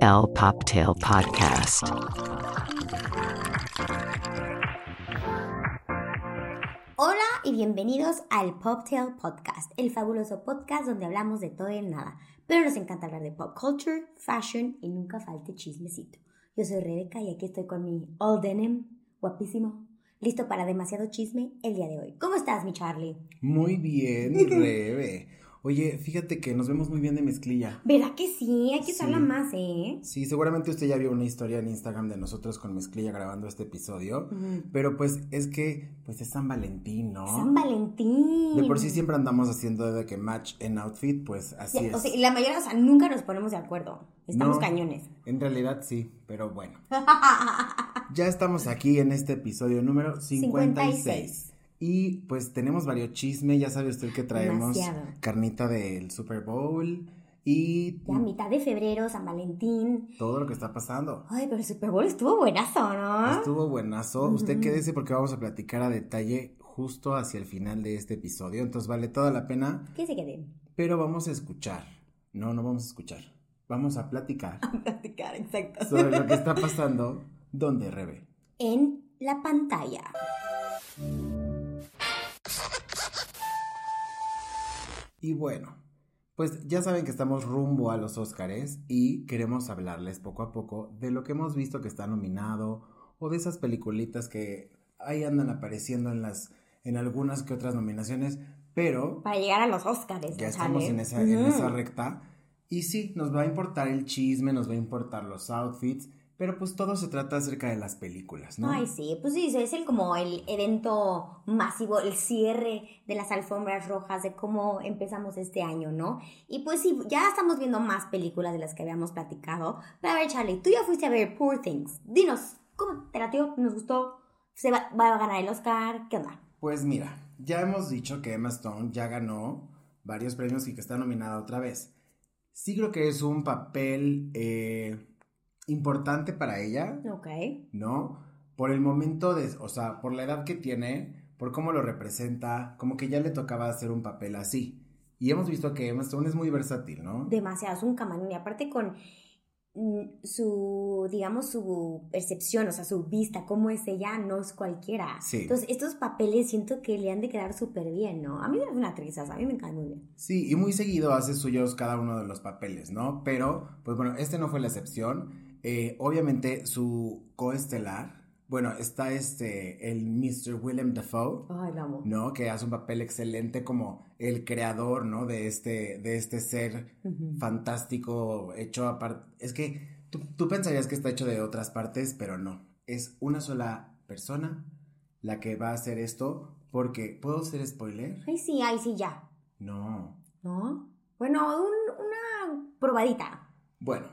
El Poptail Podcast. Hola y bienvenidos al Poptail Podcast, el fabuloso podcast donde hablamos de todo y de nada, pero nos encanta hablar de pop culture, fashion y nunca falte chismecito. Yo soy Rebeca y aquí estoy con mi All Denim, guapísimo, listo para demasiado chisme el día de hoy. ¿Cómo estás, mi Charlie? Muy bien, Rebe. Oye, fíjate que nos vemos muy bien de mezclilla. ¿Verdad que sí? Hay que usarla Sí. más, ¿eh? Sí, seguramente usted ya vio una historia en Instagram de nosotros con mezclilla grabando este episodio. Pero pues es que, pues es San Valentín, ¿no? San Valentín. De por sí siempre andamos haciendo de que match en outfit, pues así Ya, es. O sea, la mayoría, o sea, nunca nos ponemos de acuerdo. Estamos No. cañones. En realidad sí, pero bueno. Ya estamos aquí en este episodio número 56. 56. Y pues tenemos varios chismes, ya sabe usted que traemos Demasiado. carnita del Super Bowl y Ya mitad de febrero, San Valentín. todo lo que está pasando. Ay, pero el Super Bowl estuvo buenazo, ¿no? Estuvo buenazo. Usted quédese porque vamos a platicar a detalle justo hacia el final de este episodio. Entonces vale toda la pena, Que se queden. pero vamos a escuchar. No, no vamos a escuchar. Vamos a platicar Platicar, exacto. sobre lo que está pasando. ¿Dónde, Rebe? En la pantalla. Y bueno, pues ya saben que estamos rumbo a los Óscares y queremos hablarles poco a poco de lo que hemos visto que está nominado o de esas peliculitas que ahí andan apareciendo en las en algunas que otras nominaciones, pero Para llegar a los Oscars. ya ¿no, estamos en esa, en Ujú. esa recta. Y sí, nos va a importar el chisme, nos va a importar los outfits, pero pues todo se trata acerca de las películas, ¿no? Ay, sí, pues sí, es el como el evento masivo, el cierre de las alfombras rojas, de cómo empezamos este año, ¿no? Y pues sí, ya estamos viendo más películas de las que habíamos platicado. Pero a ver, Charlie, tú ya fuiste a ver Poor Things. Dinos, ¿cómo te latió? ¿Nos gustó? ¿Se va, va a ganar el Oscar? ¿Qué onda? Pues mira, ya hemos dicho que Emma Stone ya ganó varios premios y que está nominada otra vez. Sí creo que es un papel eh, importante para ella, Ok. ¿no? Por el momento de, o sea, por la edad que tiene, por cómo lo representa, como que ya le tocaba hacer un papel así. Y hemos visto que Emma Stone es muy versátil, ¿no? demasiado, es un camarón y aparte con mm, su, digamos, su percepción, o sea, su vista, cómo es ella, no es cualquiera. Sí. Entonces, estos papeles siento que le han de quedar súper bien, ¿no? A mí es una actriz, a mí me cae muy bien. Sí, y muy seguido hace suyos cada uno de los papeles, ¿no? Pero, pues bueno, este no fue la excepción. Eh, obviamente, su coestelar, bueno, está este, el Mr. Willem Dafoe, Ay, la amo. ¿no? Que hace un papel excelente como el creador, ¿no? De este, de este ser fantástico hecho aparte. Es que tú, tú pensarías que está hecho de otras partes, pero no. Es una sola persona la que va a hacer esto porque, ¿puedo ser spoiler? Ay, sí, ay, sí, ya. No. ¿No? Bueno, un- una probadita. Bueno,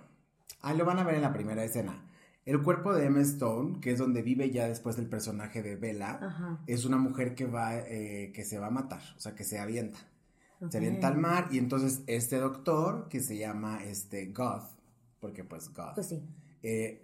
ahí lo van a ver en la primera escena. El cuerpo de Emma Stone, que es donde vive ya después del personaje de Bella, Ajá. es una mujer que va, eh, que se va a matar, o sea, que se avienta. Se avienta al mar y entonces este doctor, que se llama este Goth, porque pues Goth, Pues sí. eh,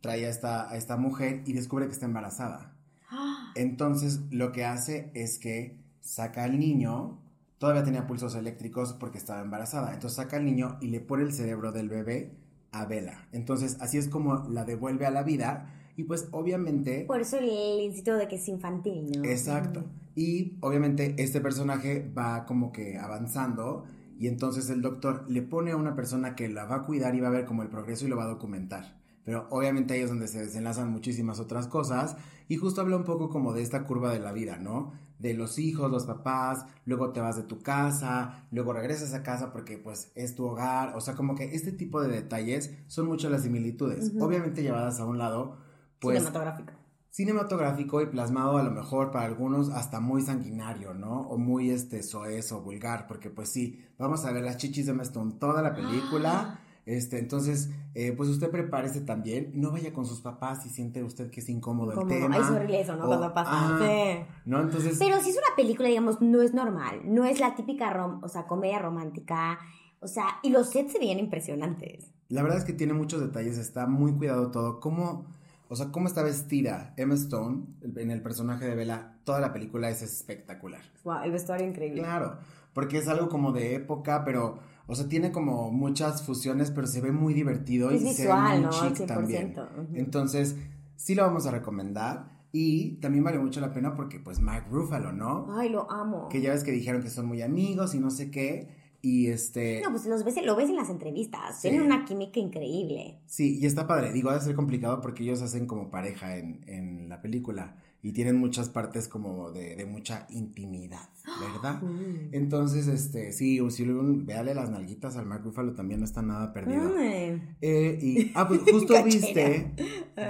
trae a esta, a esta mujer y descubre que está embarazada. Ah, Entonces lo que hace es que saca al niño, todavía tenía pulsos eléctricos porque estaba embarazada, entonces saca al niño y le pone el cerebro del bebé a Bella. Entonces así es como la devuelve a la vida y pues obviamente... Por eso el instituto de que es infantil, ¿no? Exacto. Y obviamente este personaje va como que avanzando y entonces el doctor le pone a una persona que la va a cuidar y va a ver como el progreso y lo va a documentar. Pero obviamente ahí es donde se desenlazan muchísimas otras cosas y justo habla un poco como de esta curva de la vida, ¿no? De los hijos, los papás, luego te vas de tu casa, luego regresas a casa porque pues es tu hogar, o sea, como que este tipo de detalles son muchas las similitudes, obviamente llevadas a un lado, pues Cinematográfico. cinematográfico y plasmado a lo mejor para algunos hasta muy sanguinario, ¿no? O muy este soez o vulgar, porque pues sí, vamos a ver las chichis de Emma Stone toda la película. Este, entonces, eh, pues usted prepárese también, no vaya con sus papás si siente usted que es incómodo, el tema. Es horrible eso, ¿no? o- Cuando pasa. ah, Sí. ¿No? Entonces, Pero si es una película, digamos, no es normal. No es la típica, rom o sea, comedia romántica. O sea, y los sets se veían impresionantes. la verdad es que tiene muchos detalles, está muy cuidado todo. Cómo, o sea, cómo está vestida Emma Stone en el personaje de Bella, toda la película es espectacular. Wow, el vestuario increíble. Claro, porque es algo como de época, pero O sea, tiene como muchas fusiones, pero se ve muy divertido Es y visual, se ve muy ¿no? chic 100%, también. Entonces, sí lo vamos a recomendar. Y también vale mucho la pena porque, pues, Mark Ruffalo, ¿no? Ay, lo amo. Que ya ves que dijeron que son muy amigos y no sé qué. Y este. No, pues los ves, lo ves en las entrevistas. Sí. Tienen una química increíble. Sí, y está padre. Digo, ha de ser complicado porque ellos hacen como pareja en, en la película. Y tienen muchas partes como de, de mucha intimidad, ¿verdad? Mm. Entonces, este, sí, o si véale las nalguitas al Mark Ruffalo también no está nada perdido. Eh, y, ah, pues justo viste,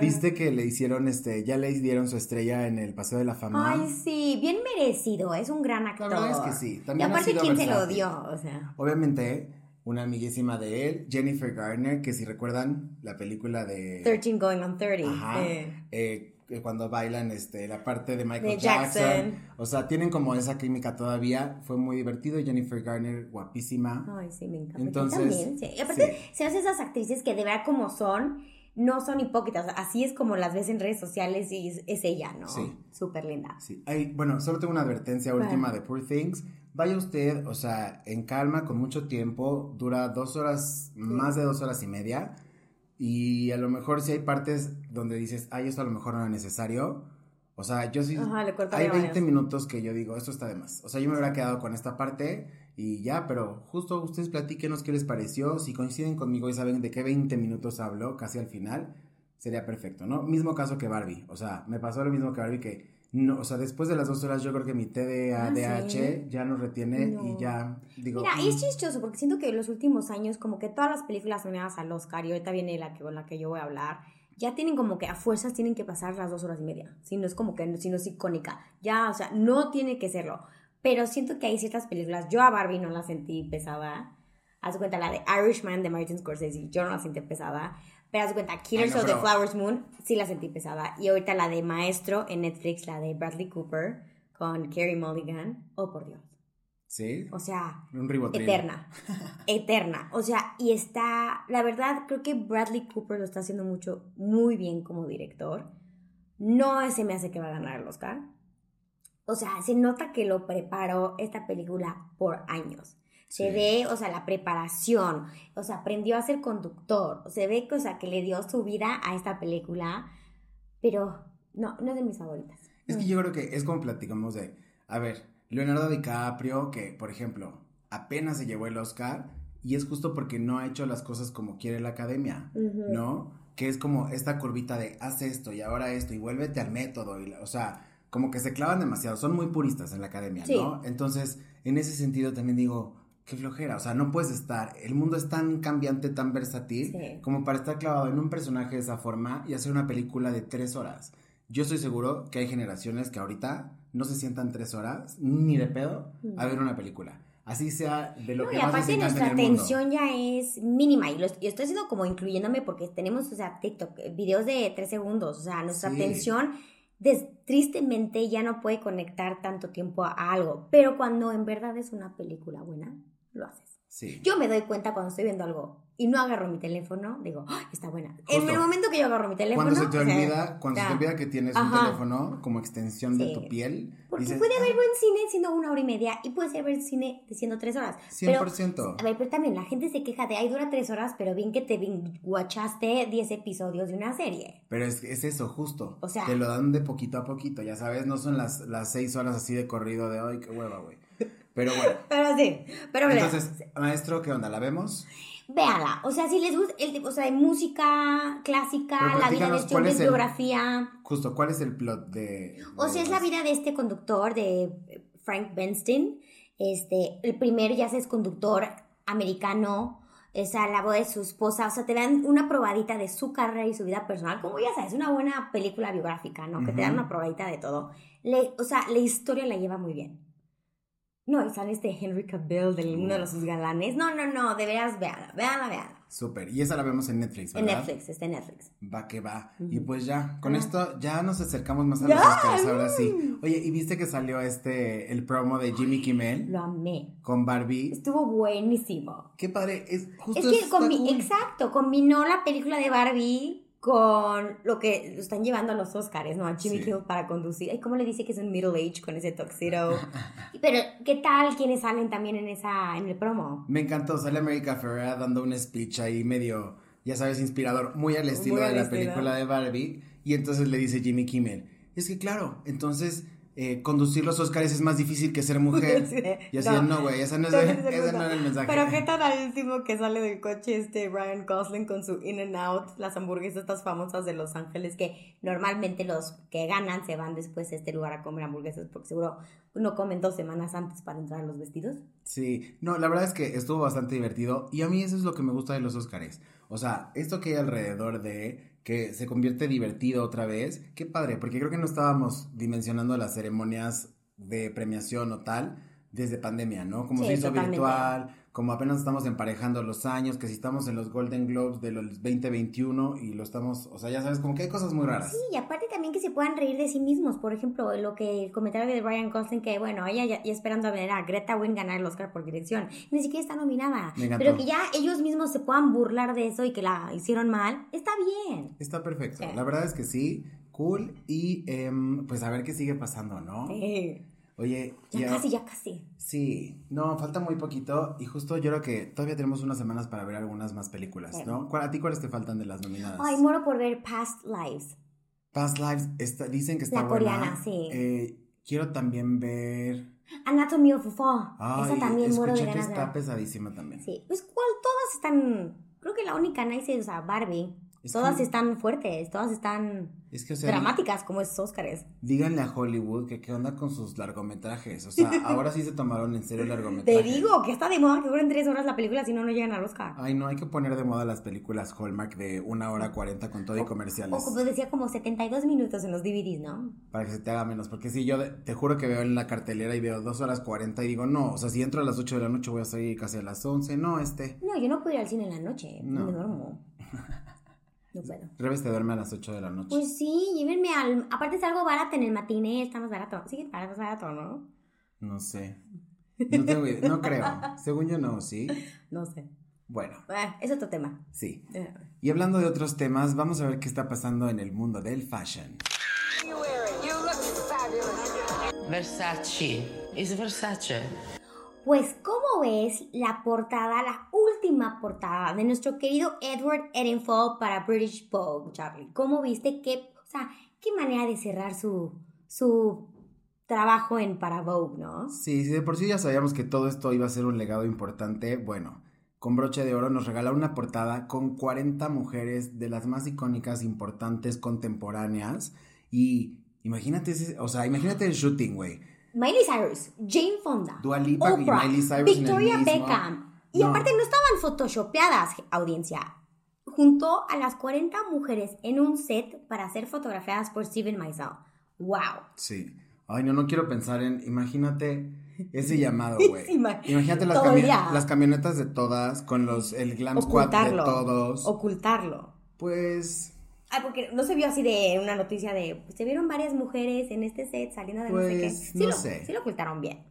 viste que le hicieron, este, ya le dieron su estrella en el Paseo de la Fama. Ay, sí, bien merecido. Es un gran actor. verdad es que sí, Y también ha aparte, sido ¿quién se lo dio? O sea. Obviamente, una amiguísima de él, Jennifer Garner, que si recuerdan la película de... 13 going on 30. Ajá. eh, que cuando bailan este, la parte de Michael De Jackson. Jackson. O sea, tienen como esa química todavía. Fue muy divertido. Jennifer Garner, guapísima. Ay, sí, me encanta. Entonces, también, sí. Y aparte, sí. se hacen esas actrices que de verdad como son, no son hipócritas. Así es como las ves en redes sociales y es, es ella, ¿no? Sí. Súper linda. Sí. Ay, bueno, solo tengo una advertencia última de Poor Things. Vaya usted, o sea, en calma, con mucho tiempo. Dura dos horas, más de dos horas y media. Y a lo mejor si hay partes donde dices, ay, esto a lo mejor no era necesario. O sea, yo sí. Ajá, le hay 20 varios. minutos que yo digo, esto está de más. O sea, yo me hubiera quedado con esta parte y ya, pero justo ustedes platíquenos qué les pareció. Si coinciden conmigo y saben de qué 20 minutos hablo, casi al final, sería perfecto, ¿no? Mismo caso que Barbie. O sea, me pasó lo mismo que Barbie que. No, o sea, después de las dos horas yo creo que mi TDAH Ah, ¿sí? ya nos retiene No. y ya digo... Mira, y es "Mm". chistoso porque siento que en los últimos años, como que todas las películas nominadas al Oscar, y ahorita viene la que, con la que yo voy a hablar, ya tienen como que a fuerzas tienen que pasar las dos horas y media. Si no es como que, si no es icónica. Ya, o sea, no tiene que serlo. Pero siento que hay ciertas películas, yo a Barbie no la sentí pesada. Haz cuenta la de Irishman de Martin Scorsese, yo no la sentí pesada. Pero haz de cuenta, Killers of the Flowers Moon, sí la sentí pesada. Y ahorita la de Maestro en Netflix, la de Bradley Cooper con Carey Mulligan. Oh, por Dios. Sí, O sea, un eterna. eterna. O sea, y está, la verdad, creo que Bradley Cooper lo está haciendo mucho, muy bien como director. No se me hace que va a ganar el Oscar. O sea, se nota que lo preparó esta película por años. Se Sí. ve, o sea, la preparación. O sea, aprendió a ser conductor. Se ve, o sea, que le dio su vida a esta película. Pero no, no es de mis favoritas. Es que yo creo que es como platicamos de, a ver, Leonardo DiCaprio, que por ejemplo, apenas se llevó el Oscar, y es justo porque no ha hecho las cosas como quiere la academia. ¿no? Que es como esta curvita de, haz esto y ahora esto, y vuélvete al método, y, la- o sea, como que se clavan demasiado, son muy puristas en la academia, Sí. ¿no? Entonces, en ese sentido también digo, qué flojera, o sea, no puedes estar, el mundo es tan cambiante, tan versátil, Sí. como para estar clavado en un personaje de esa forma y hacer una película de tres horas. Yo estoy seguro que hay generaciones que ahorita no se sientan tres horas, ni de pedo, a ver una película. Así sea de lo No, que y más aparte nuestra en el mundo. atención ya es mínima y, lo, y estoy haciendo como incluyéndome porque tenemos, o sea, TikTok, eh, videos de tres segundos, o sea, nuestra Sí. atención des- tristemente ya no puede conectar tanto tiempo a algo, pero cuando en verdad es una película buena, lo haces. Sí. Yo me doy cuenta cuando estoy viendo algo y no agarro mi teléfono, digo, "Ah, está buena. En el momento que yo agarro mi teléfono... Cuando se te o sea, olvida, cuando se te olvida que tienes un teléfono como extensión de tu piel, Porque dices, puede haber "Ah, buen cine siendo una hora y media y puede ser buen cine siendo tres horas. Pero 100%. A ver, pero también la gente se queja de, ay, dura tres horas, pero bien que te guachaste 10 episodios de una serie. Pero es, es eso, justo. O sea- Te lo dan de poquito a poquito, ya sabes, no son las, las seis horas así de corrido de hoy, qué hueva, güey. Pero bueno. Pero sí, pero bueno, Entonces, maestro, ¿qué onda? ¿La vemos? véala. O sea, si les gusta el tipo, o sea, de música clásica, la vida de este ¿cuál hombre, es el- biografía. Justo, ¿cuál es el plot de...? O sea, es la vida de este conductor, de Frank Bernstein. Este, el primer ya es conductor americano. O sea, la voz de su esposa. O sea, te dan una probadita de su carrera y su vida personal. Como ya sabes, una buena película biográfica, ¿no? Que te dan una probadita de todo. Le- o sea, la historia la lleva muy bien. No, y sale este Henry Cavill, de uno de los sus galanes. No, no, no, de veras, véanla, véanla, véanla. Súper. Y esa la vemos en Netflix, En ¿verdad? Netflix, está en Netflix. Va que va. Y pues ya, con esto ya nos acercamos más a los Oscars, ahora sí. Oye, ¿y viste que salió este, el promo de Jimmy Kimmel Lo amé. con Barbie? Estuvo buenísimo. Qué padre, es justo Es que combi- cool. exacto, combinó la película de Barbie con lo que lo están llevando a los Oscars, ¿no? A Jimmy Sí. Kimmel para conducir. Ay, ¿cómo le dice que es un middle age con ese tuxedo? Pero, ¿qué tal quienes salen también en esa, en el promo? Me encantó, sale America Ferrera dando un speech ahí medio, ya sabes, inspirador, muy al estilo Muy al de la estilo. película de Barbie. Y entonces le dice Jimmy Kimmel, es que claro, entonces eh, conducir los Oscars es más difícil que ser mujer. Sí. Y así, No. no, güey, no es, ese no no. era el mensaje. Pero qué tal al último que sale del coche este Ryan Gosling con su In and Out, las hamburguesas estas famosas de Los Ángeles que normalmente los que ganan se van después a este lugar a comer hamburguesas porque seguro no comen dos semanas antes para entrar a los vestidos. Sí, no, la verdad es que estuvo bastante divertido y a mí eso es lo que me gusta de los Oscars. O sea, esto que hay alrededor de que se convierte divertido otra vez, qué padre, porque creo que no estábamos dimensionando las ceremonias de premiación o tal desde pandemia, ¿no? Como Sí, se hizo virtual, como apenas estamos emparejando los años, que si estamos en los Golden Globes de los 2021 y lo estamos, o sea, ya sabes, como que hay cosas muy raras. Sí, y aparte también que se puedan reír de sí mismos. Por ejemplo, lo que el comentario de Ryan Gosling, que bueno, ella ya, ya esperando a ver a Greta Wynn ganar el Oscar por dirección. Ni siquiera está nominada. Pero que ya ellos mismos se puedan burlar de eso y que la hicieron mal, está bien. Está perfecto, Sí. la verdad es que sí, cool y em, pues a ver qué sigue pasando, ¿no? Sí. Oye, Ya casi, ya casi. Sí, no, falta muy poquito y justo yo creo que todavía tenemos unas semanas para ver algunas más películas, Sí. ¿no? ¿Cuál- ¿A ti cuáles te faltan de las nominadas? Ay, muero por ver Past Lives. Past Lives, está- dicen que está La buena. coreana, sí. Eh, quiero también ver... Anatomy of a Fall. Ay, Esa también muero de ganas está pesadísima también. Sí, pues cuál, todas están. Creo que la única nice es o sea, Barbie. Es todas que- están fuertes, todas están Es que, o sea, dramáticas como esos Óscares. díganle a Hollywood que qué onda con sus largometrajes. O sea, ahora sí se tomaron en serio el largometraje. Te digo que está de moda que duren tres horas la película si no, no llegan al Oscar. Ay, no, hay que poner de moda las películas Hallmark de una hora cuarenta con todo y O comerciales. como decía, como 72 minutos en los DVDs, ¿no? Para que se te haga menos. Porque si yo te juro que veo en la cartelera y veo dos horas 40 y digo, no, o sea, si entro a las 8 de la noche voy a salir casi a las 11. No, este. No, yo no puedo ir al cine en la noche. No. Me duermo. No puedo. Revés te duerme a las 8 de la noche. Pues sí, llévenme al. Aparte es algo barato en el matiné, está más barato. Sí, barato, es barato, ¿no? No sé. No tengo idea, no creo. Según yo no, ¿sí? No sé. Bueno, Ah, es otro tema. sí. Eh, Y hablando de otros temas, vamos a ver qué está pasando en el mundo del fashion. Versace. Is Versace. Pues, ¿cómo ves la portada, la última portada de nuestro querido Edward Edenfall para British Vogue, Charlie? ¿Cómo viste qué, o sea, qué manera de cerrar su, su trabajo en para Vogue, ¿no? Sí, si de por sí ya sabíamos que todo esto iba a ser un legado importante, bueno, con broche de oro nos regala una portada con 40 mujeres de las más icónicas, importantes, contemporáneas. Y imagínate, ese- o sea, imagínate el shooting, güey. Miley Cyrus, Jane Fonda, Lipa y Oprah, Miley Cyrus Victoria. Beckham. Y No. aparte no estaban photoshopeadas, audiencia. Juntó a las 40 mujeres en un set para ser fotografiadas por Steven Meisel. ¡Wow! Sí. Ay, no, no quiero pensar en, imagínate ese llamado, güey. Imagínate las, las camionetas de todas, con los, el glam squad de Ocultarlo. todos. Ocultarlo. Pues, Ah, porque no se vio así de una noticia de. Pues, se vieron varias mujeres en este set saliendo de no sé qué. Pues, Sí, no lo, sé. sí lo ocultaron bien.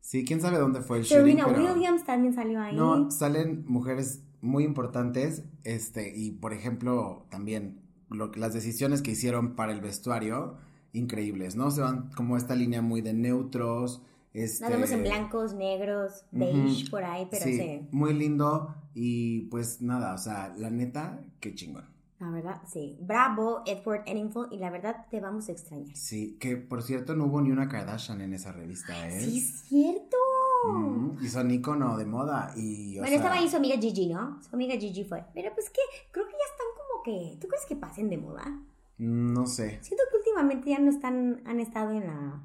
sí, quién sabe dónde fue el shooting, Serena pero... Williams también salió ahí. No, salen mujeres muy importantes, este, y por ejemplo, también lo, las decisiones que hicieron para el vestuario, increíbles, ¿no? Se van como esta línea muy de neutros, este... Nos vemos en blancos, negros, beige por ahí, pero sí. sí, muy lindo, y pues nada, o sea, la neta, qué chingón. La verdad, sí. Bravo, Edward Edenfall, y la verdad te vamos a extrañar. Sí, que por cierto no hubo ni una Kardashian en esa revista, ¿eh? Sí, es cierto. Mm, y son ícono de moda, y bueno, sea, estaba ahí su amiga Gigi, ¿no? Su amiga Gigi fue. Pero pues que creo que ya están como que. ¿Tú crees que pasen de moda? no sé. Siento que últimamente ya no están, han estado en la.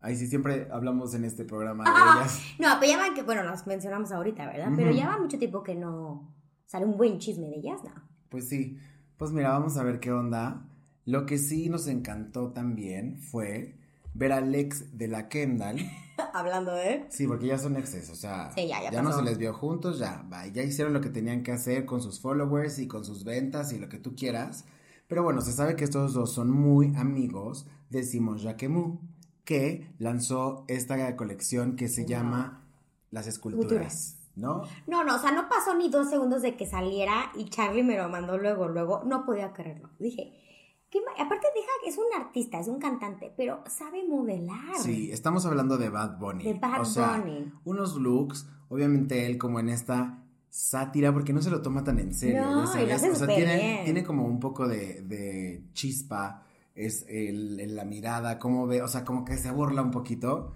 Ahí sí siempre hablamos en este programa de Ah, ellas. no, pero ya van que, bueno, las mencionamos ahorita, ¿verdad? Pero ya va mucho tiempo que no sale un buen chisme de ellas, ¿no? Pues sí, pues mira, vamos a ver qué onda. Lo que sí nos encantó también fue ver al ex de la Kendall. Hablando de. Sí, porque ya son exes, o sea, Sí, ya, ya no se les vio juntos, ya, bye, ya hicieron lo que tenían que hacer con sus followers y con sus ventas y lo que tú quieras. Pero bueno, se sabe que estos dos son muy amigos de Simon Jacquemus, que lanzó esta colección que se llama Las Esculturas. Esculturas. ¿No? No, no, o sea, no pasó ni dos segundos de que saliera y Charlie me lo mandó luego, luego. No podía creerlo. Dije, ¿qué aparte deja que es un artista, es un cantante, pero sabe modelar. Sí, estamos hablando de Bad Bunny. De Bad o sea, Bunny. unos looks, obviamente él como en esta sátira, porque no se lo toma tan en serio, No, ya y lo sabes. hace o sea, tiene, bien. tiene como un poco de, de chispa, es el, en la mirada, cómo ve, o sea, como que se burla un poquito,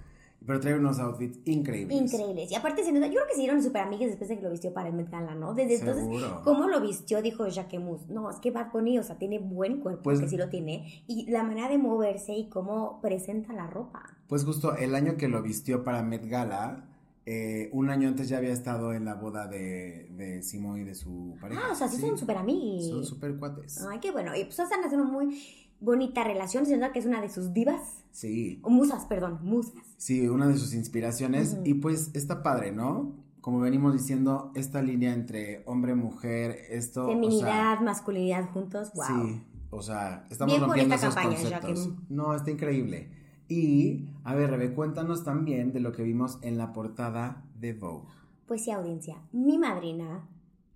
pero trae unos outfits increíbles. Increíbles. Y aparte, se nota, yo creo que se dieron súper amigas después de que lo vistió para el Met Gala, ¿no? Desde entonces, Seguro. ¿cómo lo vistió? Dijo Jacquemus. No, es que Bad Bunny, o sea, tiene buen cuerpo, Pues- que sí lo tiene. Y la manera de moverse y cómo presenta la ropa. Pues justo el año que lo vistió para Met Gala, eh, un año antes ya había estado en la boda de, de Simón y de su pareja. Ah, o sea, sí, son súper amigos. Son súper cuates. Ay, qué bueno. Y pues están haciendo muy bonita relación. Se nota que es una de sus divas. Sí. O musas, perdón, musas. Sí, una de sus inspiraciones. Y pues está padre, ¿no? Como venimos diciendo, esta línea entre hombre, mujer, esto. Feminidad, masculinidad juntos. O Wow. sea, sí, o sea, estamos Bien rompiendo esos campaña, conceptos. No, está increíble. Y, a ver, Rebe, cuéntanos también de lo que vimos en la portada de Vogue. Pues sí, audiencia. Mi madrina,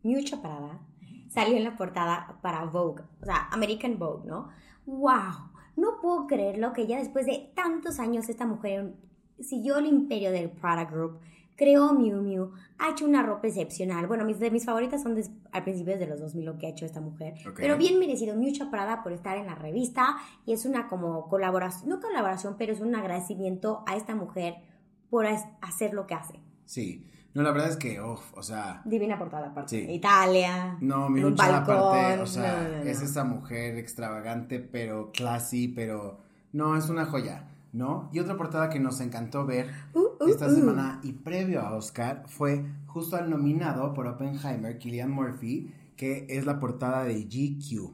Miu Chaparada, salió en la portada para Vogue, o sea, American Vogue, ¿no? ¡Wow! No puedo creerlo que ya después de tantos años esta mujer siguió el imperio del Prada Group, creó Miu Miu, ha hecho una ropa excepcional. Bueno, mis, de mis favoritas son des- al principio de los 2000 lo que ha hecho esta mujer. Pero bien merecido Miu Chaparada por estar en la revista y es una como colaboración, no colaboración, pero es un agradecimiento a esta mujer por hacer lo que hace. Sí. No, la verdad es que, uff, o sea, Divina portada aparte. Sí. Italia. No, mi lucha aparte, balcón. o sea, No, no, no. es esa mujer extravagante, pero classy, pero no, es una joya, ¿no? Y otra portada que nos encantó ver Uh, uh, esta uh. semana y previo a Oscar fue justo al nominado por Oppenheimer, Killian Murphy, que es la portada de GQ.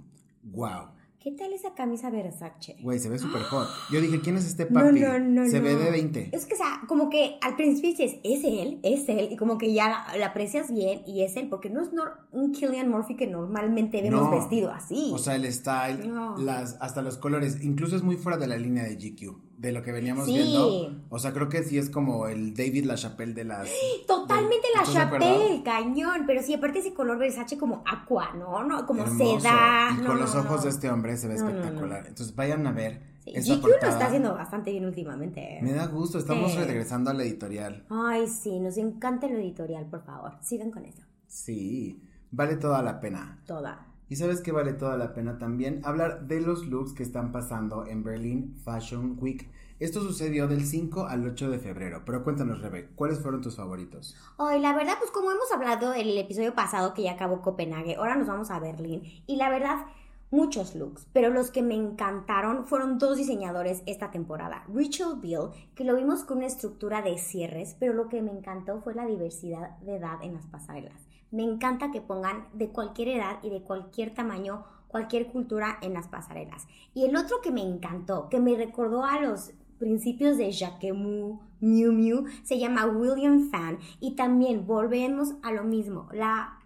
Wow. ¿Qué tal esa camisa Versace? Güey, se ve súper hot. Yo dije, ¿quién es este No, papi? no, no, se ve no. de 20. Es que, o sea, como que al principio dices, es él, es él, y como que ya la, aprecias bien y es él, porque no es nor- un Killian Murphy que normalmente vemos No. vestido así. O sea, el style, No. las, hasta los colores, incluso es muy fuera de la línea de GQ, de lo que veníamos Sí. viendo. O sea, creo que sí es como el David LaChapelle de las... Totalmente la ¿estás de acuerdo? Chapelle, cañón, pero sí, aparte ese color Versace como aqua, ¿no? no como Hermoso. seda. Y no, con no, los ojos de este hombre se ve espectacular. Entonces vayan a ver Sí, GQ portada. lo está haciendo bastante bien últimamente. Me da gusto, estamos Sí. regresando a la editorial. Ay, sí, nos encanta lo editorial, por favor. Sigan con eso. Sí, vale toda la pena. Toda. Y sabes que vale toda la pena también hablar de los looks que están pasando en Berlin Fashion Week. Esto sucedió del 5 al 8 de febrero. Pero cuéntanos, Rebe, ¿cuáles fueron tus favoritos? Hoy, la verdad, pues como hemos hablado en el episodio pasado que ya acabó Copenhague, ahora nos vamos a Berlín. Y la verdad, muchos looks, pero los que me encantaron fueron dos diseñadores esta temporada. Rachel Beal, que lo vimos con una estructura de cierres, pero lo que me encantó fue la diversidad de edad en las pasarelas. Me encanta que pongan de cualquier edad y de cualquier tamaño, cualquier cultura en las pasarelas. Y el otro que me encantó, que me recordó a los principios de Jacquemus, Miu Miu, se llama William Fan y también volvemos a lo mismo, la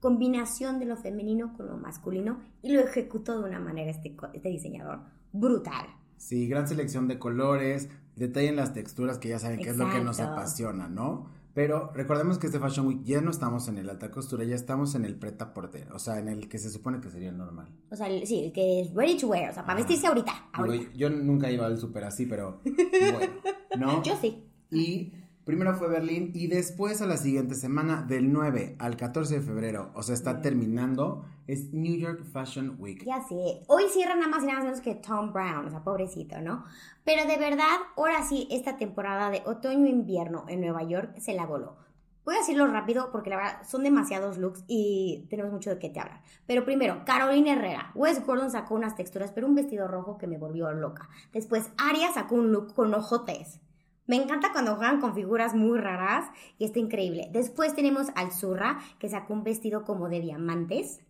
combinación de lo femenino con lo masculino y lo ejecutó de una manera este, este diseñador brutal. Sí, gran selección de colores, detalle en las texturas que ya saben que es lo que nos apasiona, ¿no? Pero recordemos que este Fashion Week ya no estamos en el alta costura, ya estamos en el preta porter, o sea, en el que se supone que sería el normal. O sea, el- sí, el que es ready to wear, o sea, para Ajá. vestirse ahorita. Digo, yo nunca iba al súper así, pero bueno, ¿no? Yo sí. Y primero fue Berlín y después a la siguiente semana, del 9 al 14 de febrero, o sea, está terminando, es New York Fashion Week. Ya sé. Hoy cierra nada más y nada menos que Tom Brown, o sea, pobrecito, ¿no? Pero de verdad, ahora sí, esta temporada de otoño-invierno en Nueva York se la voló. Voy a decirlo rápido porque la verdad son demasiados looks y tenemos mucho de qué te hablar. Pero primero, Carolina Herrera. Wes Gordon sacó unas texturas, pero un vestido rojo que me volvió loca. Después, Aria sacó un look con ojotes. Me encanta cuando juegan con figuras muy raras y está increíble. Después tenemos al Zurra, que sacó un vestido como de diamantes.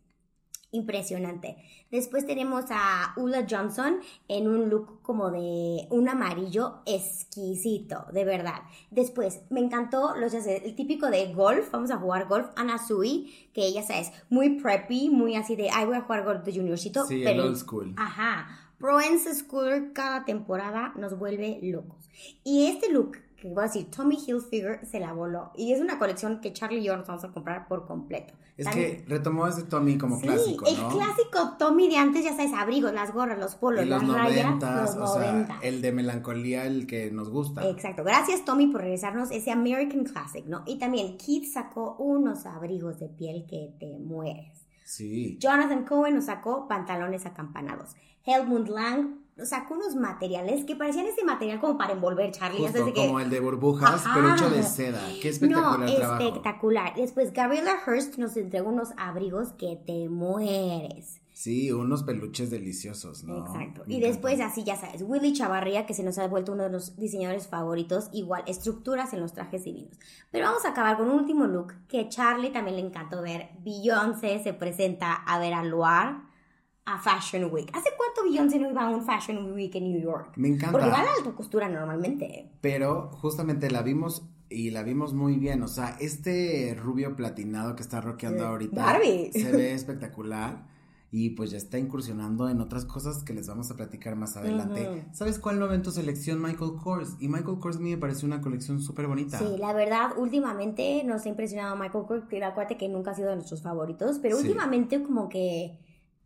Impresionante. Después tenemos a Ula Johnson en un look como de un amarillo exquisito, de verdad. Después, me encantó los, el típico de golf, vamos a jugar golf, Anna Sui, que ella es muy preppy, muy así de, ay, voy a jugar golf de juniorcito. Sí, el pero old school. Ajá. Provence Schooler cada temporada nos vuelve locos. Y este look que voy a decir, Tommy Hilfiger se la voló. Y es una colección que Charlie y yo nos vamos a comprar por completo. Es También- que retomó ese Tommy como Sí, clásico, el ¿no? clásico Tommy de antes, ya sabes, abrigos, las gorras, los polos, las los rayas, noventas, los o sea, el de melancolía, el que nos gusta. Exacto. Gracias, Tommy, por regresarnos ese American Classic, ¿no? Y también Keith sacó unos abrigos de piel que te mueres. Sí. Jonathan Cohen nos sacó pantalones acampanados. Helmut Lang sacó unos materiales que parecían ese material como para envolver, Charlie. Justo que- como el de burbujas, Ajá. pero hecho de seda. Qué espectacular no, trabajo. espectacular. Después Gabriela Hearst nos entregó unos abrigos que te mueres. Sí, unos peluches deliciosos, ¿no? Exacto. Me Y después, así ya sabes, Willy Chavarría, que se nos ha vuelto uno de los diseñadores favoritos, igual, estructuras en los trajes divinos. Pero vamos a acabar con un último look que a Charlie también le encantó ver. Beyoncé se presenta a ver a Loire a Fashion Week. ¿Hace cuánto Beyoncé no iba a un Fashion Week en New York? Me encanta. Porque va a la alta costura normalmente. Pero justamente la vimos y la vimos muy bien. O sea, este rubio platinado que está rockeando Eh, ahorita Barbie. se ve espectacular. Y pues ya está incursionando en otras cosas que les vamos a platicar más adelante. ¿Sabes cuál no ve en tu selección? Michael Kors. Y Michael Kors a mí me pareció una colección súper bonita. Sí, la verdad, últimamente nos ha impresionado Michael Kors, que acuérdate que nunca ha sido de nuestros favoritos, pero Sí. últimamente como que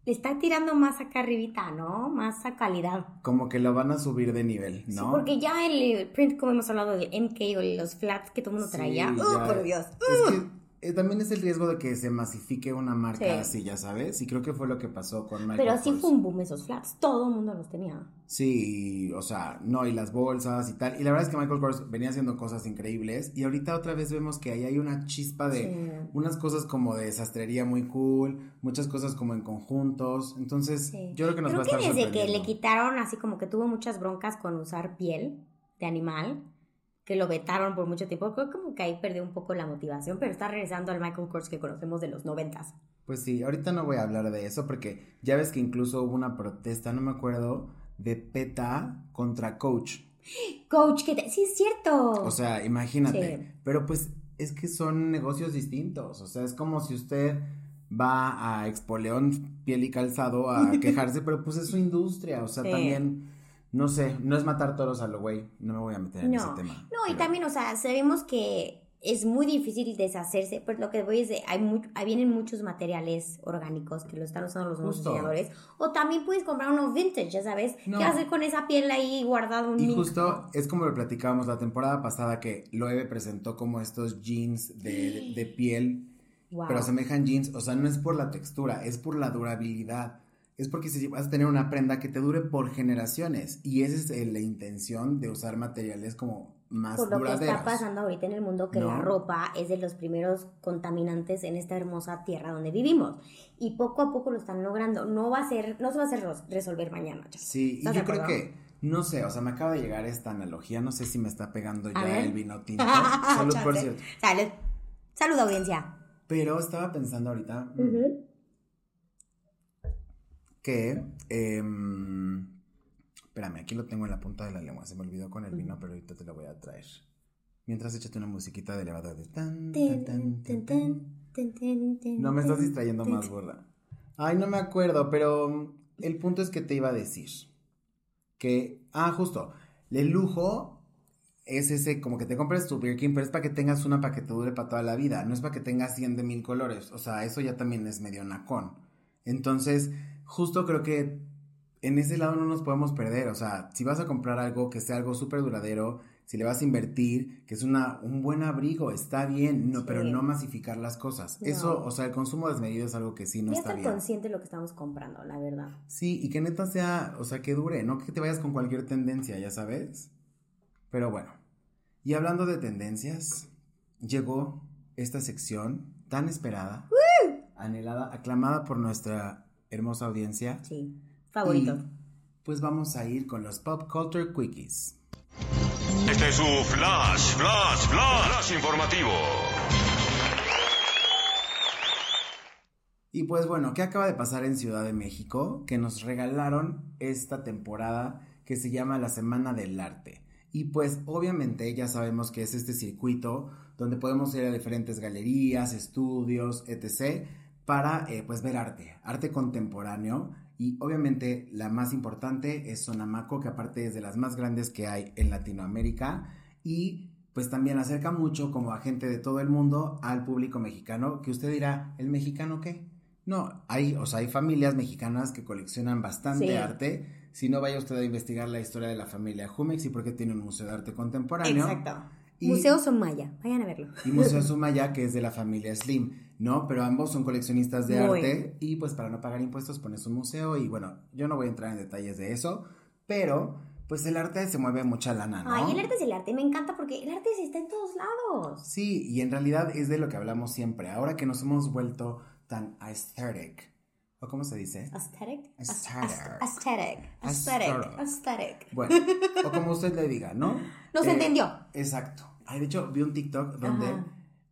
le está tirando más acá arribita, ¿no? Más a calidad. Como que lo van a subir de nivel, Sí, ¿no? porque ya el print, como hemos hablado del MK o los flats que todo el mundo Sí, traía, ya. ¡oh, por Dios! Es que eh, también es el riesgo de que se masifique una marca Sí. así, ya sabes. Y creo que fue lo que pasó con Michael Pero sí Kors. fue un boom esos flats, todo el mundo los tenía. Sí, o sea, no, y las bolsas y tal. Y la verdad es que Michael Kors venía haciendo cosas increíbles. Y ahorita otra vez vemos que ahí hay una chispa de Sí. unas cosas como de sastrería muy cool, muchas cosas como en conjuntos. Entonces, Sí. yo creo que nos Creo va a estar que desde que le quitaron, así como que tuvo muchas broncas con usar piel de animal, que lo vetaron por mucho tiempo, creo como que ahí perdió un poco la motivación, pero está regresando al Michael Kors que conocemos de los noventas. Pues sí, ahorita no voy a hablar de eso porque ya ves que incluso hubo una protesta, no me acuerdo, de PETA contra Coach. Coach, que te... sí es cierto. O sea, imagínate. Sí. Pero pues es que son negocios distintos. O sea, es como si usted va a Expoleón Piel y Calzado a quejarse, pero pues es su industria. O sea, Sí. también, no sé, no es matar toros a lo güey. No me voy a meter en No. ese tema. No, y Pero- también, o sea, sabemos que es muy difícil deshacerse, pero lo que voy es de, hay ahí vienen muchos materiales orgánicos que lo están usando los nuevos diseñadores, o también puedes comprar uno vintage, ya sabes, No. qué hacer con esa piel ahí guardado un Y mil- justo es como lo platicábamos la temporada pasada que Loewe presentó como estos jeans de, de piel Wow. pero asemejan jeans, o sea, no es por la textura, es por la durabilidad. Es porque si vas a tener una prenda que te dure por generaciones. Y esa es eh, la intención de usar materiales como más por lo que duraderos. está pasando ahorita en el mundo, que la No. ropa es de los primeros contaminantes en esta hermosa tierra donde vivimos. Y poco a poco lo están logrando. No va a ser, no se va a hacer resolver mañana. chicos. Sí, y ¿Estás de yo creo que, no sé, o sea, me acaba de llegar esta analogía, no sé si me está pegando ya el vino tinto. Salud, por cierto. Salud. Salud, audiencia. Pero estaba pensando ahorita mm, Ujú. Que... em, espérame, aquí lo tengo en la punta de la lengua, se me olvidó con el vino, pero ahorita te lo voy a traer. Mientras échate una musiquita de elevador de tan, tan, tan, tan, tan. No me estás distrayendo más, gorda. Ay, no me acuerdo, pero el punto es que te iba a decir que, ah, justo, el lujo es ese, como que te compres tu Birkin, pero es para que tengas una para que te dure para toda la vida, no es para que tengas 100 de mil colores, o sea, eso ya también es medio nacón. Entonces, justo creo que en ese lado no nos podemos perder, o sea, si vas a comprar algo que sea algo súper duradero, si le vas a invertir, que es una, un buen abrigo, está bien, no, Sí. pero no masificar las cosas. No. Eso, o sea, el consumo desmedido es algo que sí no Ya está estar bien. consciente de lo que estamos comprando, la verdad. Sí, y que neta sea, o sea, que dure, no que te vayas con cualquier tendencia, ya sabes. Pero bueno, y hablando de tendencias, llegó esta sección tan esperada, anhelada, aclamada por nuestra hermosa audiencia. Sí. Favorito. Y, pues vamos a ir con los Pop Culture Quickies. Este es su flash, flash, flash, flash informativo. Y pues bueno, ¿qué acaba de pasar en Ciudad de México? Que nos regalaron esta temporada que se llama la Semana del Arte. Y pues obviamente ya sabemos que es este circuito donde podemos ir a diferentes galerías, estudios, etc. para eh, pues ver arte, arte contemporáneo. Y obviamente la más importante es Sonamaco, que aparte es de las más grandes que hay en Latinoamérica. y pues también acerca mucho como a gente de todo el mundo al público mexicano, que usted dirá, ¿el mexicano qué? No, hay, o sea, hay familias mexicanas que coleccionan bastante Sí. arte. Si no, vaya usted a investigar la historia de la familia Jumex y por qué tiene un museo de arte contemporáneo. Exacto. Y- Museo Somaya, vayan a verlo. Y Museo Sumaya, que es de la familia Slim, ¿no? Pero ambos son coleccionistas de Muy. arte y pues para no pagar impuestos pones un museo y bueno, yo no voy a entrar en detalles de eso, pero pues el arte se mueve mucha lana, ¿no? Ay, el arte es el arte, me encanta porque el arte está en todos lados. Sí, y en realidad es de lo que hablamos siempre, ahora que nos hemos vuelto tan aesthetic, ¿o cómo se dice? Aesthetic. Aesthetic. Aesthetic. Aesthetic. Aesthetic. Bueno, o como usted le diga, ¿no? No se Eh, entendió. Exacto. Ay, de hecho, vi un TikTok donde Ajá.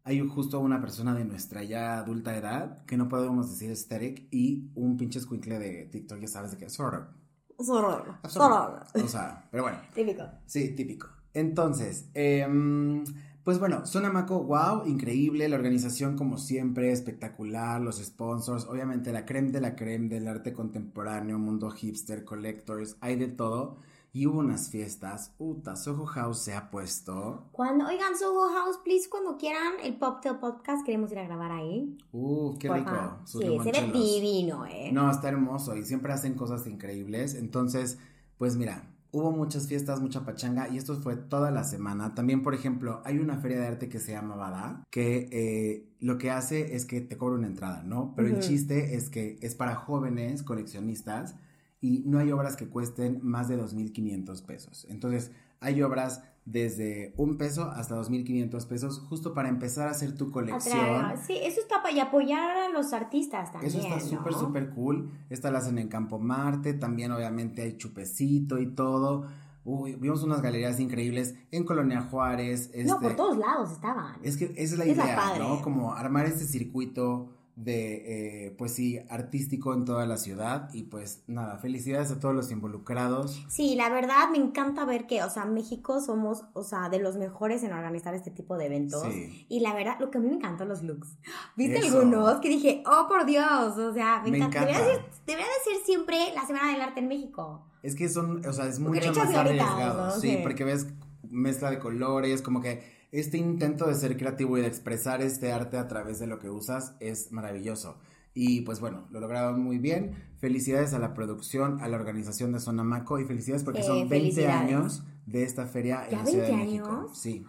Hay justo una persona de nuestra ya adulta edad, que no podemos decir aesthetic, y un pinche escuincle de TikTok, ya sabes de qué, sort of. Soror. O Soror. sea, pero bueno, Típico. sí, típico. Entonces, em, pues bueno, Sonamaco, wow, increíble, la organización como siempre, espectacular, los sponsors, obviamente la creme de la creme del arte contemporáneo, mundo hipster, collectors, hay de todo. Y hubo unas fiestas, Uta, Soho House se ha puesto. Cuando, oigan, Soho House, please, cuando quieran el Poptail Podcast, queremos ir a grabar ahí. Uh, qué rico. Sus Sí, se ve divino, eh. No, está hermoso y siempre hacen cosas increíbles. Entonces, pues mira, hubo muchas fiestas, mucha pachanga y esto fue toda la semana. También, por ejemplo, hay una feria de arte que se llama Bada, que eh, lo que hace es que te cobra una entrada, ¿no? Pero el chiste es que es para jóvenes coleccionistas y no hay obras que cuesten más de 2.500 pesos. Entonces, hay obras desde un peso hasta 2.500 pesos justo para empezar a hacer tu colección. Atraer- Sí, eso está para y apoyar a los artistas también. Eso está súper, ¿no? súper cool. Esta la hacen en Campo Marte. También, obviamente, hay chupecito y todo. Uy, vimos unas galerías increíbles en Colonia Juárez. No, este- por todos lados estaban. Es que esa es la Es idea. ¿no? Como armar este circuito de, eh, pues sí, artístico en toda la ciudad. Y pues nada, felicidades a todos los involucrados. Sí, la verdad me encanta ver que, o sea, México somos, o sea, de los mejores en organizar este tipo de eventos. Sí. Y la verdad, lo que a mí me encantan los looks. ¿Viste Eso. algunos? Que dije, oh, por Dios, o sea, me, Me encanta. encanta. Debería, ser, debería de ser siempre la Semana del Arte en México. Es que son, o sea, es mucho más arriesgado. ¿no? Sí, Sí. porque ves mezcla de colores, como que este intento de ser creativo y de expresar este arte a través de lo que usas es maravilloso. Y pues bueno, lo lograron muy bien. Felicidades a la producción, a la organización de Sonamaco y felicidades porque Eh, son 20 felicidades. años de esta feria en ¿Ya la Ciudad de 20 México. años? Sí.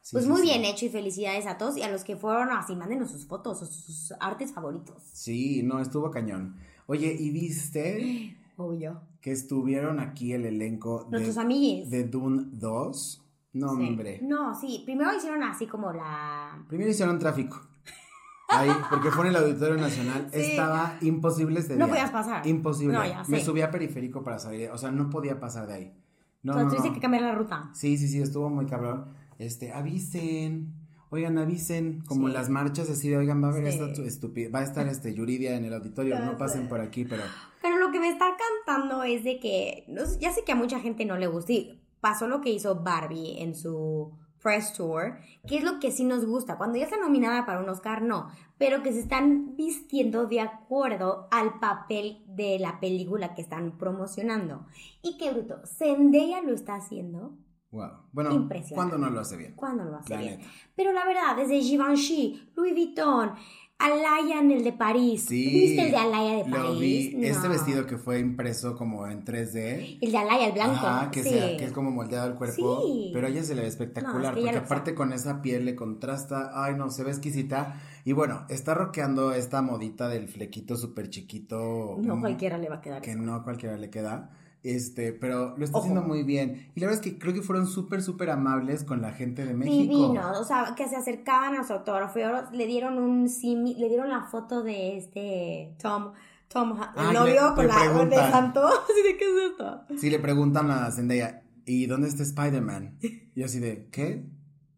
Sí, pues sí, muy sí. bien hecho y felicidades a todos y a los que fueron así, mándenos sus fotos o sus artes favoritos. Sí, no, estuvo cañón. Oye, ¿y viste Obvio. que estuvieron aquí el elenco Nuestros de, amiguis. de Dune 2? No, Sí. hombre. No, sí, primero hicieron así como la... Primero hicieron tráfico. Ahí, porque fue en el Auditorio Nacional. Sí. Estaba imposible este No día. podías pasar. Imposible. No, ya Me subí a periférico para salir. O sea, no podía pasar de ahí. No, Entonces no, que cambiar la ruta. Sí, sí, sí, estuvo muy cabrón. Este, avisen. Oigan, avisen. Como Sí. las marchas así de, oigan, va a haber esta estupidez. Va a estar este Yuridia en el auditorio. No pasen por aquí, pero. Pero lo que me está cantando es de que, ya sé que a mucha gente no le gusta y pasó lo que hizo Barbie en su press tour, que es lo que sí nos gusta. Cuando ya está nominada para un Oscar, no, pero que se están vistiendo de acuerdo al papel de la película que están promocionando. Y qué bruto, Zendaya lo está haciendo Wow. Bueno. ¿cuándo no lo hace bien? cuando lo hace La bien. neta. Pero la verdad, desde Givenchy, Louis Vuitton, Alaya en el de París. Sí. ¿Viste el de Alaya de Lo París? vi. Este vestido que fue impreso como en 3D. El de Alaya, el blanco. Ajá, que, sí. sea, que es como moldeado el cuerpo. Sí. Pero a ella se le ve espectacular. No, es que ella porque lo aparte con esa piel le contrasta. Ay, no, se ve exquisita. Y bueno, está rockeando esta modita del flequito súper chiquito. No mm, cualquiera le va a quedar Que eso. no cualquiera le queda. Este, pero lo está Ojo. haciendo muy bien. Y la verdad es que creo que fueron súper, súper amables con la gente de México. Divino, o sea, que se acercaban a su autógrafo, le dieron un simi, le dieron la foto de este Tom, Tom, Ha- el Ah, novio le- con la de. Santo, así de qué es esto. Sí, le preguntan a Zendaya, ¿y dónde está Spider-Man? Y así de, ¿qué?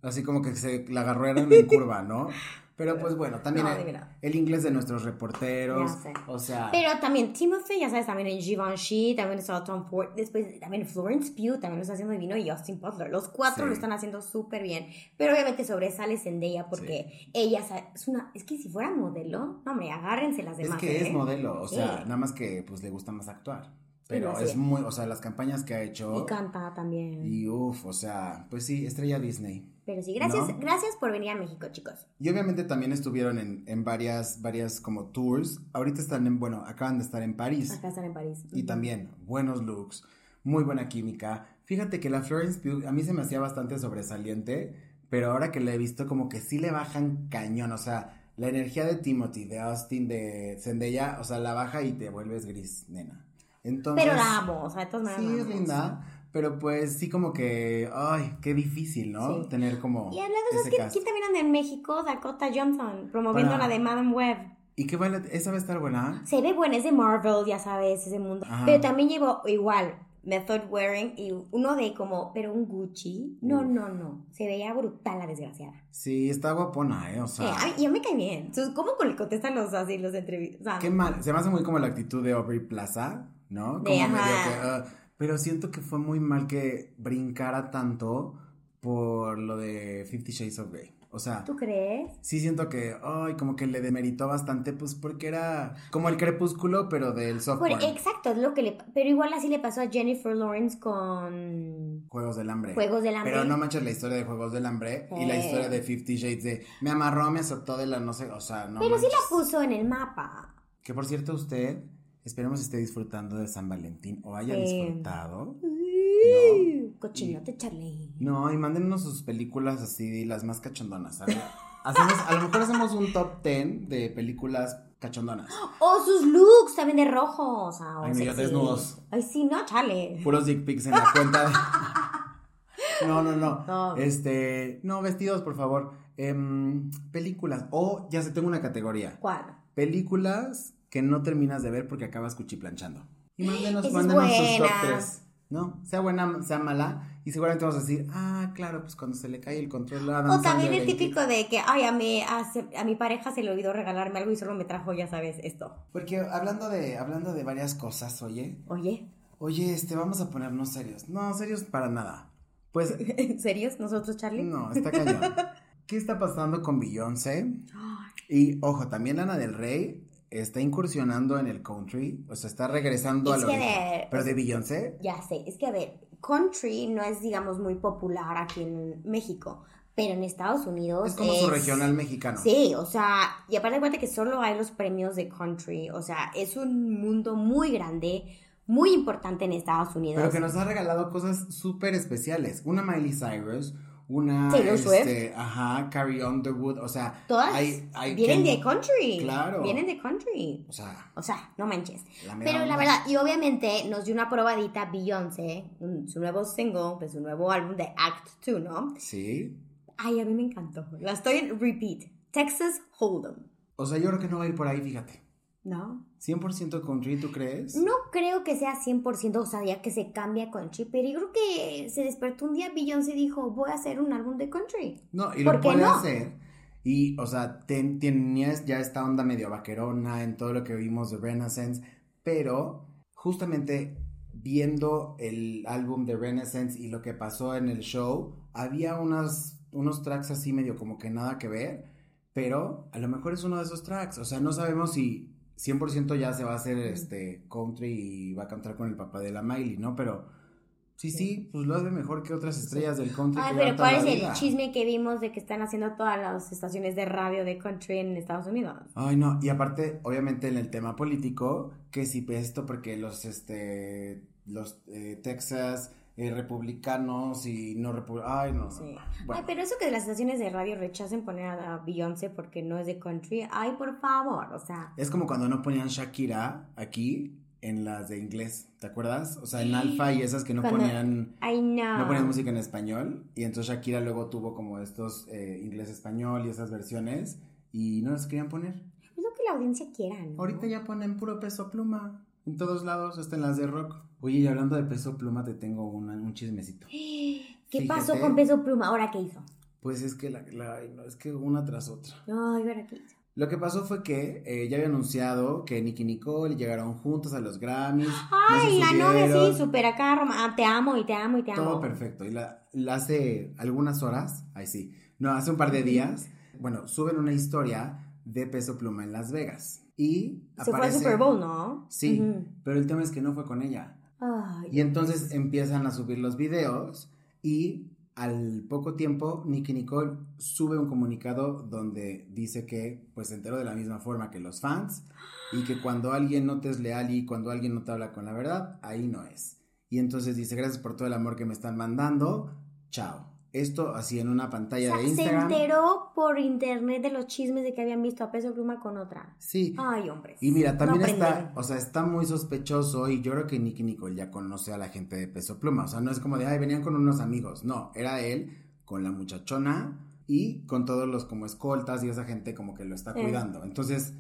Así como que se la agarraron en curva, ¿no? Pero pues bueno, también No, el, el inglés de nuestros reporteros, o sea, Pero también Timothy, ya sabes, también en Givenchy, también está Tom Ford, después también Florence Pugh también lo está haciendo divino y Austin Butler. Los cuatro Sí. lo están haciendo súper bien. Pero obviamente sobresale Zendaya porque ella sa- es una, es que si fuera modelo, no hombre, agárrense las es demás. que ¿eh? es modelo, o Sí. sea, nada más que pues le gusta más actuar. Pero Sí, es muy, o sea, las campañas que ha hecho. Y canta también. Y uff, o sea, pues sí, estrella Disney. Pero sí, gracias, ¿No? gracias por venir a México, chicos. Y obviamente también estuvieron en, en varias, varias como tours. Ahorita están en, bueno, acaban de estar en París. Acá están en París. Y también buenos looks, muy buena química. Fíjate que la Florence Pugh a mí se me hacía bastante sobresaliente, pero ahora que la he visto como que sí le bajan cañón, o sea, la energía de Timothy, de Austin, de Zendaya, o sea, la baja y te vuelves gris, nena. Entonces, Pero la amo, o sea, de todas maneras. Sí, es linda, pero pues sí como que, ay, qué difícil, ¿no? Sí. Tener como Y hablando, ¿sabes ese quién, cast. quién también anda en México? Dakota Johnson, promoviendo Para- la de Madame Web. ¿Y qué vale? ¿Esa va a estar buena? Se ve buena, es de Marvel, ya sabes, ese mundo. Ajá. Pero también llevó igual Method Wearing y uno de como, pero un Gucci. No, Uf. no, no. Se veía brutal la desgraciada. Sí, está guapona, ¿eh? O Eh, sea... a mí- yo me cae bien. Entonces, ¿Cómo le contestan los así, los entrevistas? Qué mal, se me hace muy como la actitud de Aubrey Plaza, ¿no? De, medio ajá. que, ah, pero siento que fue muy mal que brincara tanto por lo de Fifty Shades of Grey. O sea, ¿Tú crees? sí siento que, ay, como que le demeritó bastante, pues porque era como el crepúsculo, pero del soft Por- porn. exacto, es lo que le... Pero igual así le pasó a Jennifer Lawrence con Juegos del Hambre. Juegos del Hambre. Pero no manches la historia de Juegos del Hambre y la historia de Fifty Shades de me amarró, me azotó de la no sé, o sea, no Pero sí la puso en el mapa. Que por cierto usted, esperemos esté disfrutando de San Valentín o haya Sí. disfrutado. Cochinote, Charlie. No, y mándennos sus películas así, las más cachondonas. A, ver, hacemos, a lo mejor hacemos un top 10 de películas cachondonas. O sus looks también de rojo. O sea, o Ay, mira, sexy. desnudos. Ay, sí, no, chale. Puros dick pics en la cuenta. de- No, no, no. No. Este, no, vestidos, por favor. Em, películas. O, ya sé, tengo una categoría. ¿Cuál? Películas que no terminas de ver porque acabas cuchiplanchando. Y mándenos, mándenos sus top buena. 3. ¿No? Sea buena, sea mala. Y seguramente vamos a decir, ah, claro, pues cuando se le cae el control Adam O también el ¿en qué típico de que, ay, a mi, a, mi pareja se le olvidó regalarme algo y solo me trajo, ya sabes, esto. Porque hablando de, hablando de varias cosas, oye, Oye, oye, este, vamos a ponernos serios. No, serios para nada. Pues, ¿en serio? ¿Nosotros, Charlie? no, está cañón. ¿Qué está pasando con Beyoncé? Y, ojo, también Lana del Rey está incursionando en el country, o sea, está regresando Es a lo que de- Pero de Beyoncé, Ya sé, es que a ver, country no es, digamos, muy popular aquí en México, pero en Estados Unidos es como su regional mexicano. Sí, o sea, y aparte cuenta que solo hay los premios de country, o sea, es un mundo muy grande, muy importante en Estados Unidos. Pero que nos ha regalado cosas súper especiales. Una Miley Cyrus, una... Taylor este, Ajá, Carrie Underwood, o sea... Todas hay- hay vienen que- de country. Claro. Vienen de country. O sea, O sea, no manches. la Pero la onda. verdad, y obviamente nos dio una probadita Beyoncé, su nuevo single, de su nuevo álbum de Act 2, ¿no? Sí. Ay, a mí me encantó. La estoy en repeat. Texas Hold'em. O sea, yo creo que no va a ir por ahí, fíjate. ¿No? 100% country, ¿tú crees? No creo que sea 100%, o sea, ya que se cambia country, pero yo creo que se despertó un día Beyoncé y dijo, voy a hacer un álbum de country. No, y ¿Por lo puede no? hacer. Y, o sea, ten- tenías ya esta onda medio vaquerona en todo lo que vimos de Renaissance, pero justamente viendo el álbum de Renaissance y lo que pasó en el show, había unas, unos tracks así medio como que nada que ver, pero a lo mejor es uno de esos tracks. O sea, no sabemos si 100% ya se va a hacer este country y va a cantar con el papá de la Miley, ¿no? Pero sí, sí, pues lo hace mejor que otras estrellas del country. Ay, que pero ¿cuál es el chisme que vimos de que están haciendo todas las estaciones de radio de country en Estados Unidos? Ay, no, y aparte, obviamente en el tema político, que si pues esto porque los, este, los eh, Texas eh, republicanos y no republicanos, ay, no, Sí. bueno, Ay, pero eso que las estaciones de radio rechacen poner a Beyoncé porque no es de country, ay, por favor, o sea, es como cuando no ponían Shakira aquí en las de inglés, ¿te acuerdas? O sea, en Alfa y esas que no Cuando- ponían, ay, no. no ponían música en español, y entonces Shakira luego tuvo como estos eh, inglés-español y esas versiones, y no las querían poner. Es lo que la audiencia quiera, ¿no? Ahorita ya ponen puro peso pluma. En todos lados, hasta en las de rock. Oye, y hablando de peso pluma, te tengo una- un chismecito. ¿Qué Fíjate. pasó con Peso Pluma? ¿Ahora qué hizo? Pues es que la, la- es que una tras otra. Ay, ¿ahora qué hizo? Lo que pasó fue que eh, ya había anunciado que Nicky Nicole llegaron juntos a los Grammys. Ay, la novia sí, súper acá, rom- ah, te amo y te amo y te amo. Todo perfecto. Y la, la hace algunas horas, ay sí, no, hace un par de días, bueno, suben una historia de peso pluma en Las Vegas. Y Se fue al aparece- Super Bowl, ¿no? Sí, pero el tema es que no fue con ella. Y entonces empiezan a subir los videos y al poco tiempo Nicky Nicole sube un comunicado donde dice que pues se enteró de la misma forma que los fans y que cuando alguien no te es leal y cuando alguien no te habla con la verdad, ahí no es. Y entonces dice gracias por todo el amor que me están mandando, chao. Esto así en una pantalla o sea, de se Instagram. enteró por internet de los chismes de que habían visto a Peso Pluma con otra. Sí. Ay, hombres. Y mira, también No está, o sea, está muy sospechoso y yo creo que Nicky Nicole ya conoce a la gente de Peso Pluma. O sea, no es como de, ay, venían con unos amigos. No, era él con la muchachona y con todos los como escoltas y esa gente como que lo está Eh. cuidando. Entonces,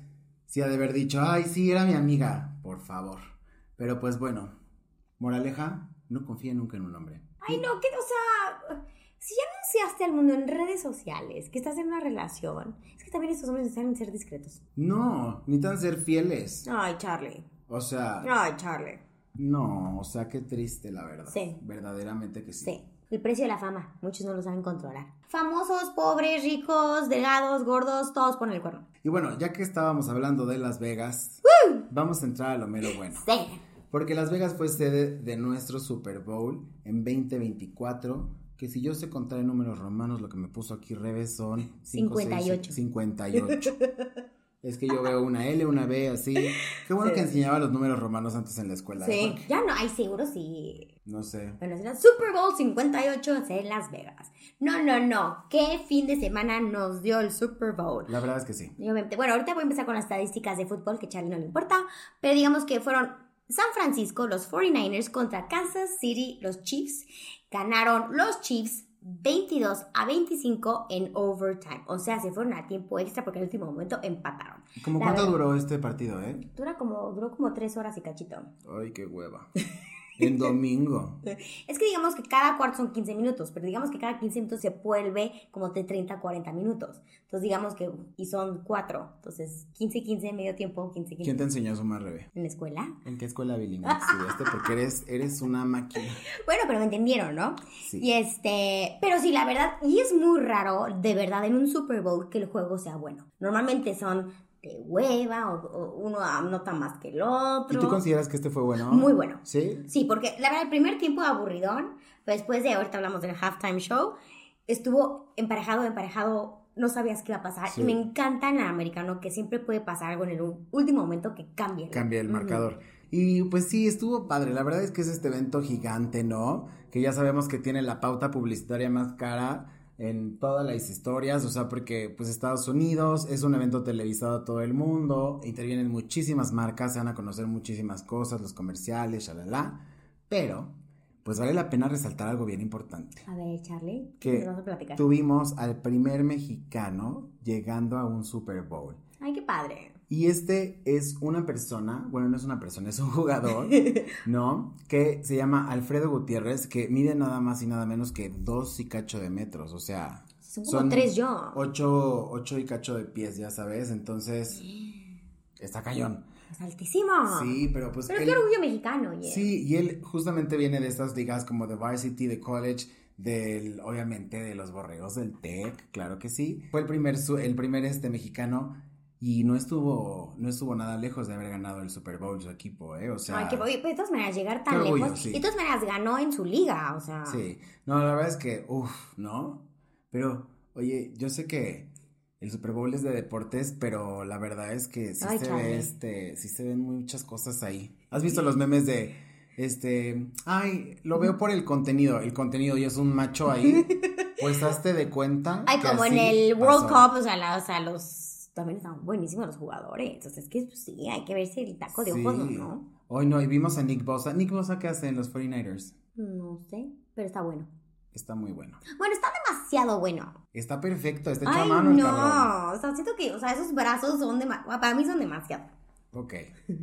sí ha de haber dicho, ay, sí, era mi amiga, por favor. Pero pues bueno, moraleja, no confíe nunca en un hombre. Ay, no, que, o sea, anunciaste al mundo en redes sociales que estás en una relación, es que también estos hombres necesitan ser discretos. No, necesitan ser fieles. Ay, Charlie. O sea, Ay, Charlie. no, o sea, qué triste la verdad. Sí. Verdaderamente que sí. Sí. El precio de la fama, muchos no lo saben controlar. Famosos, pobres, ricos, delgados, gordos, todos ponen el cuerno. Y bueno, ya que estábamos hablando de Las Vegas, vamos a entrar a lo mero bueno. Sí. Porque Las Vegas fue sede de nuestro Super Bowl en 2024, que si yo sé contar en números romanos, lo que me puso aquí Reves son... cinco, seis, 58. 58. es que yo veo una L, una B, así. Qué bueno Sí. que enseñaba los números romanos antes en la escuela. ¿eh? Sí. Porque- Ya no, ay, seguro sí. No sé. Bueno, será Super Bowl 58 en Las Vegas. No, no, no. ¿Qué fin de semana nos dio el Super Bowl? La verdad es que sí. Bueno, ahorita voy a empezar con las estadísticas de fútbol que a Charlie no le importa, pero digamos que fueron San Francisco, los 49ers contra Kansas City, los Chiefs. Ganaron los Chiefs 22 a 25 en overtime. O sea, se fueron a tiempo extra porque en el último momento empataron. ¿Cómo La cuánto verdad- duró este partido, eh? Dura como, duró como tres horas y cachito. Ay, qué hueva. En domingo. Es que digamos que cada cuarto son 15 minutos, pero digamos que cada 15 minutos se vuelve como de 30 a 40 minutos. Entonces digamos que, y son cuatro. Entonces 15, 15, medio tiempo, 15, 15. ¿Quién te enseñó a sumar, Rebe? ¿En la escuela? ¿En qué escuela bilingüe estudiaste? Porque eres, eres una máquina. Bueno, pero me entendieron, ¿no? Sí. Y este, pero sí, la verdad, y es muy raro, de verdad, en un Super Bowl que el juego sea bueno. Normalmente son de hueva o, o uno anota más que el otro. ¿Y tú consideras que este fue bueno? Muy bueno. ¿Sí? Sí, porque la verdad, el primer tiempo aburridón, pero después de ahorita hablamos del halftime show, estuvo emparejado, emparejado, no sabías qué iba a pasar. Sí. Y me encanta en el americano que siempre puede pasar algo en el último momento que cambie. Cambia el marcador. Y pues sí, estuvo padre. La verdad es que es este evento gigante, ¿no? Que ya sabemos que tiene la pauta publicitaria más cara en todas las historias, o sea, porque pues Estados Unidos es un evento televisado a todo el mundo, intervienen muchísimas marcas, se van a conocer muchísimas cosas, los comerciales, shalala, pero pues vale la pena resaltar algo bien importante. A ver, Charlie, Que ¿qué nos vas a platicar? Tuvimos al primer mexicano llegando a un Super Bowl. Ay, qué padre. Y este es una persona, bueno, no es una persona, es un jugador, ¿no? Que se llama Alfredo Gutiérrez, que mide nada más y nada menos que dos y cacho de metros, o sea... Son como tres yo. Ocho, ocho y cacho de pies, ya sabes, entonces... Está cañón. Es altísimo. Sí, pero pues... Pero él- qué orgullo mexicano, oye. Sí, y él justamente viene de estas ligas como de varsity, de college, del, obviamente, de los borregos del TEC, claro que sí. Fue el primer, su- el primer este mexicano y no estuvo, no estuvo nada lejos de haber ganado el Super Bowl su equipo, ¿eh? O sea... Ay, pero de todas maneras, llegar tan Qué orgullo, lejos. sí. Y de todas maneras ganó en su liga, o sea. Sí, no, la verdad es que, uff, ¿no? Pero, oye, yo sé que el Super Bowl es de deportes, pero la verdad es que sí Ay, se ve, este, sí se ven muchas cosas ahí. ¿Has visto los memes de, este, ay, lo veo por el contenido, el contenido y es un macho ahí? Pues hazte de cuenta. Ay, que como en el World pasó. Cup, o sea, la- o sea, los. También están buenísimos los jugadores. Entonces, es que pues, sí, hay que verse el taco de ojos, Sí. ¿no? Hoy no, y vimos a Nick Bosa. Nick Bosa, ¿qué hace en los 49ers? No sé, pero está bueno. Está muy bueno. Bueno, está demasiado bueno. Está perfecto, está hecho a Ay, mano el cabrón. no. O sea, siento que, o sea, esos brazos son demasiado. Para mí son demasiado. Ok.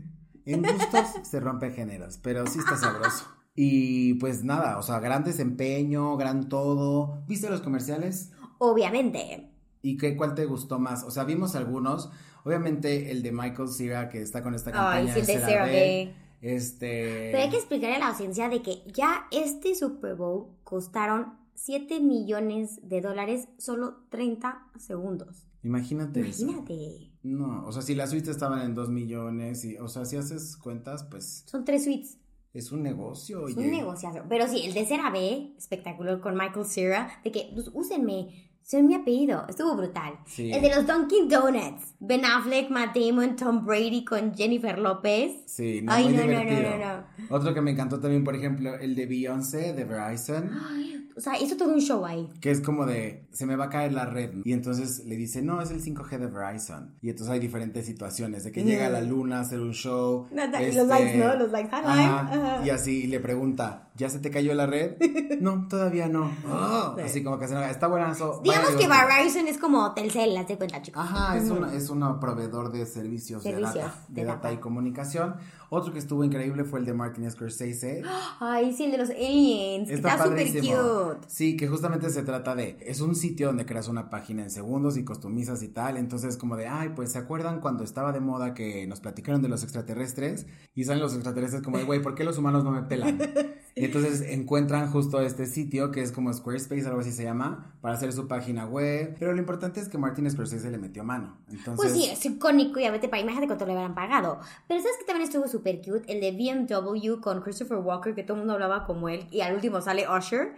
En gustos se rompen géneros, pero sí está sabroso. Y pues nada, o sea, gran desempeño, gran todo. ¿Viste los comerciales? Obviamente. ¿Y qué, cuál te gustó más? O sea, vimos algunos. Obviamente el de Michael Cera, que está con esta campaña sí, el de CeraVe. CeraVe. Este... Pero hay que explicarle a la audiencia de que ya este Super Bowl costaron 7 millones de dólares solo 30 segundos. Imagínate eso. Imagínate. No, o sea, si las suites estaban en dos millones, y, o sea, si haces cuentas, pues Son tres suites. es un negocio, Es oye. un negociazo. Pero sí, el de CeraVe, espectacular con Michael Cera, de que, pues, úsenme. Soy mi apellido. Estuvo brutal. Sí. El de los Dunkin' Donuts. Ben Affleck, Matt Damon, Tom Brady con Jennifer López. Sí, no, Ay, muy no, no, no, divertido. no, Otro que me encantó también, por ejemplo, el de Beyoncé, de Verizon. Ay, o sea, hizo todo un show ahí. Que es como de, se me va a caer la red. Y entonces le dice, no, es el 5G de Verizon. Y entonces hay diferentes situaciones, de que llega a la luna a hacer un show. este, Los likes, ¿no? Los likes, five. ajá, Ajá. Y así le pregunta, ¿ya se te cayó la red? no, todavía no. Ah, Así como que se está buenazo. Digamos que Verizon es como Telcel, haz de cuenta, chicos. Ajá, es un es una proveedor de servicios, de Servicios data, de de data data. y comunicación. Otro que estuvo increíble fue el de Martin Scorsese. Ay, sí, el de los aliens. Está Está súper cute. Sí, que justamente se trata de, es un sitio donde creas una página en segundos y customizas y tal, entonces como de, ay, pues se acuerdan cuando estaba de moda que nos platicaron de los extraterrestres y salen los extraterrestres como de, güey, ¿por qué los humanos no me pelan? Y entonces encuentran justo este sitio que es como Squarespace, algo así se llama, para hacer su página web, pero lo importante es que Martin Scorsese le metió mano, entonces... Pues sí, es icónico y a vete para imagínate cuánto le habrán pagado. Pero ¿sabes que también estuvo súper cute? El de BMW con Christopher Walker, que todo el mundo hablaba como él, y al último sale Usher.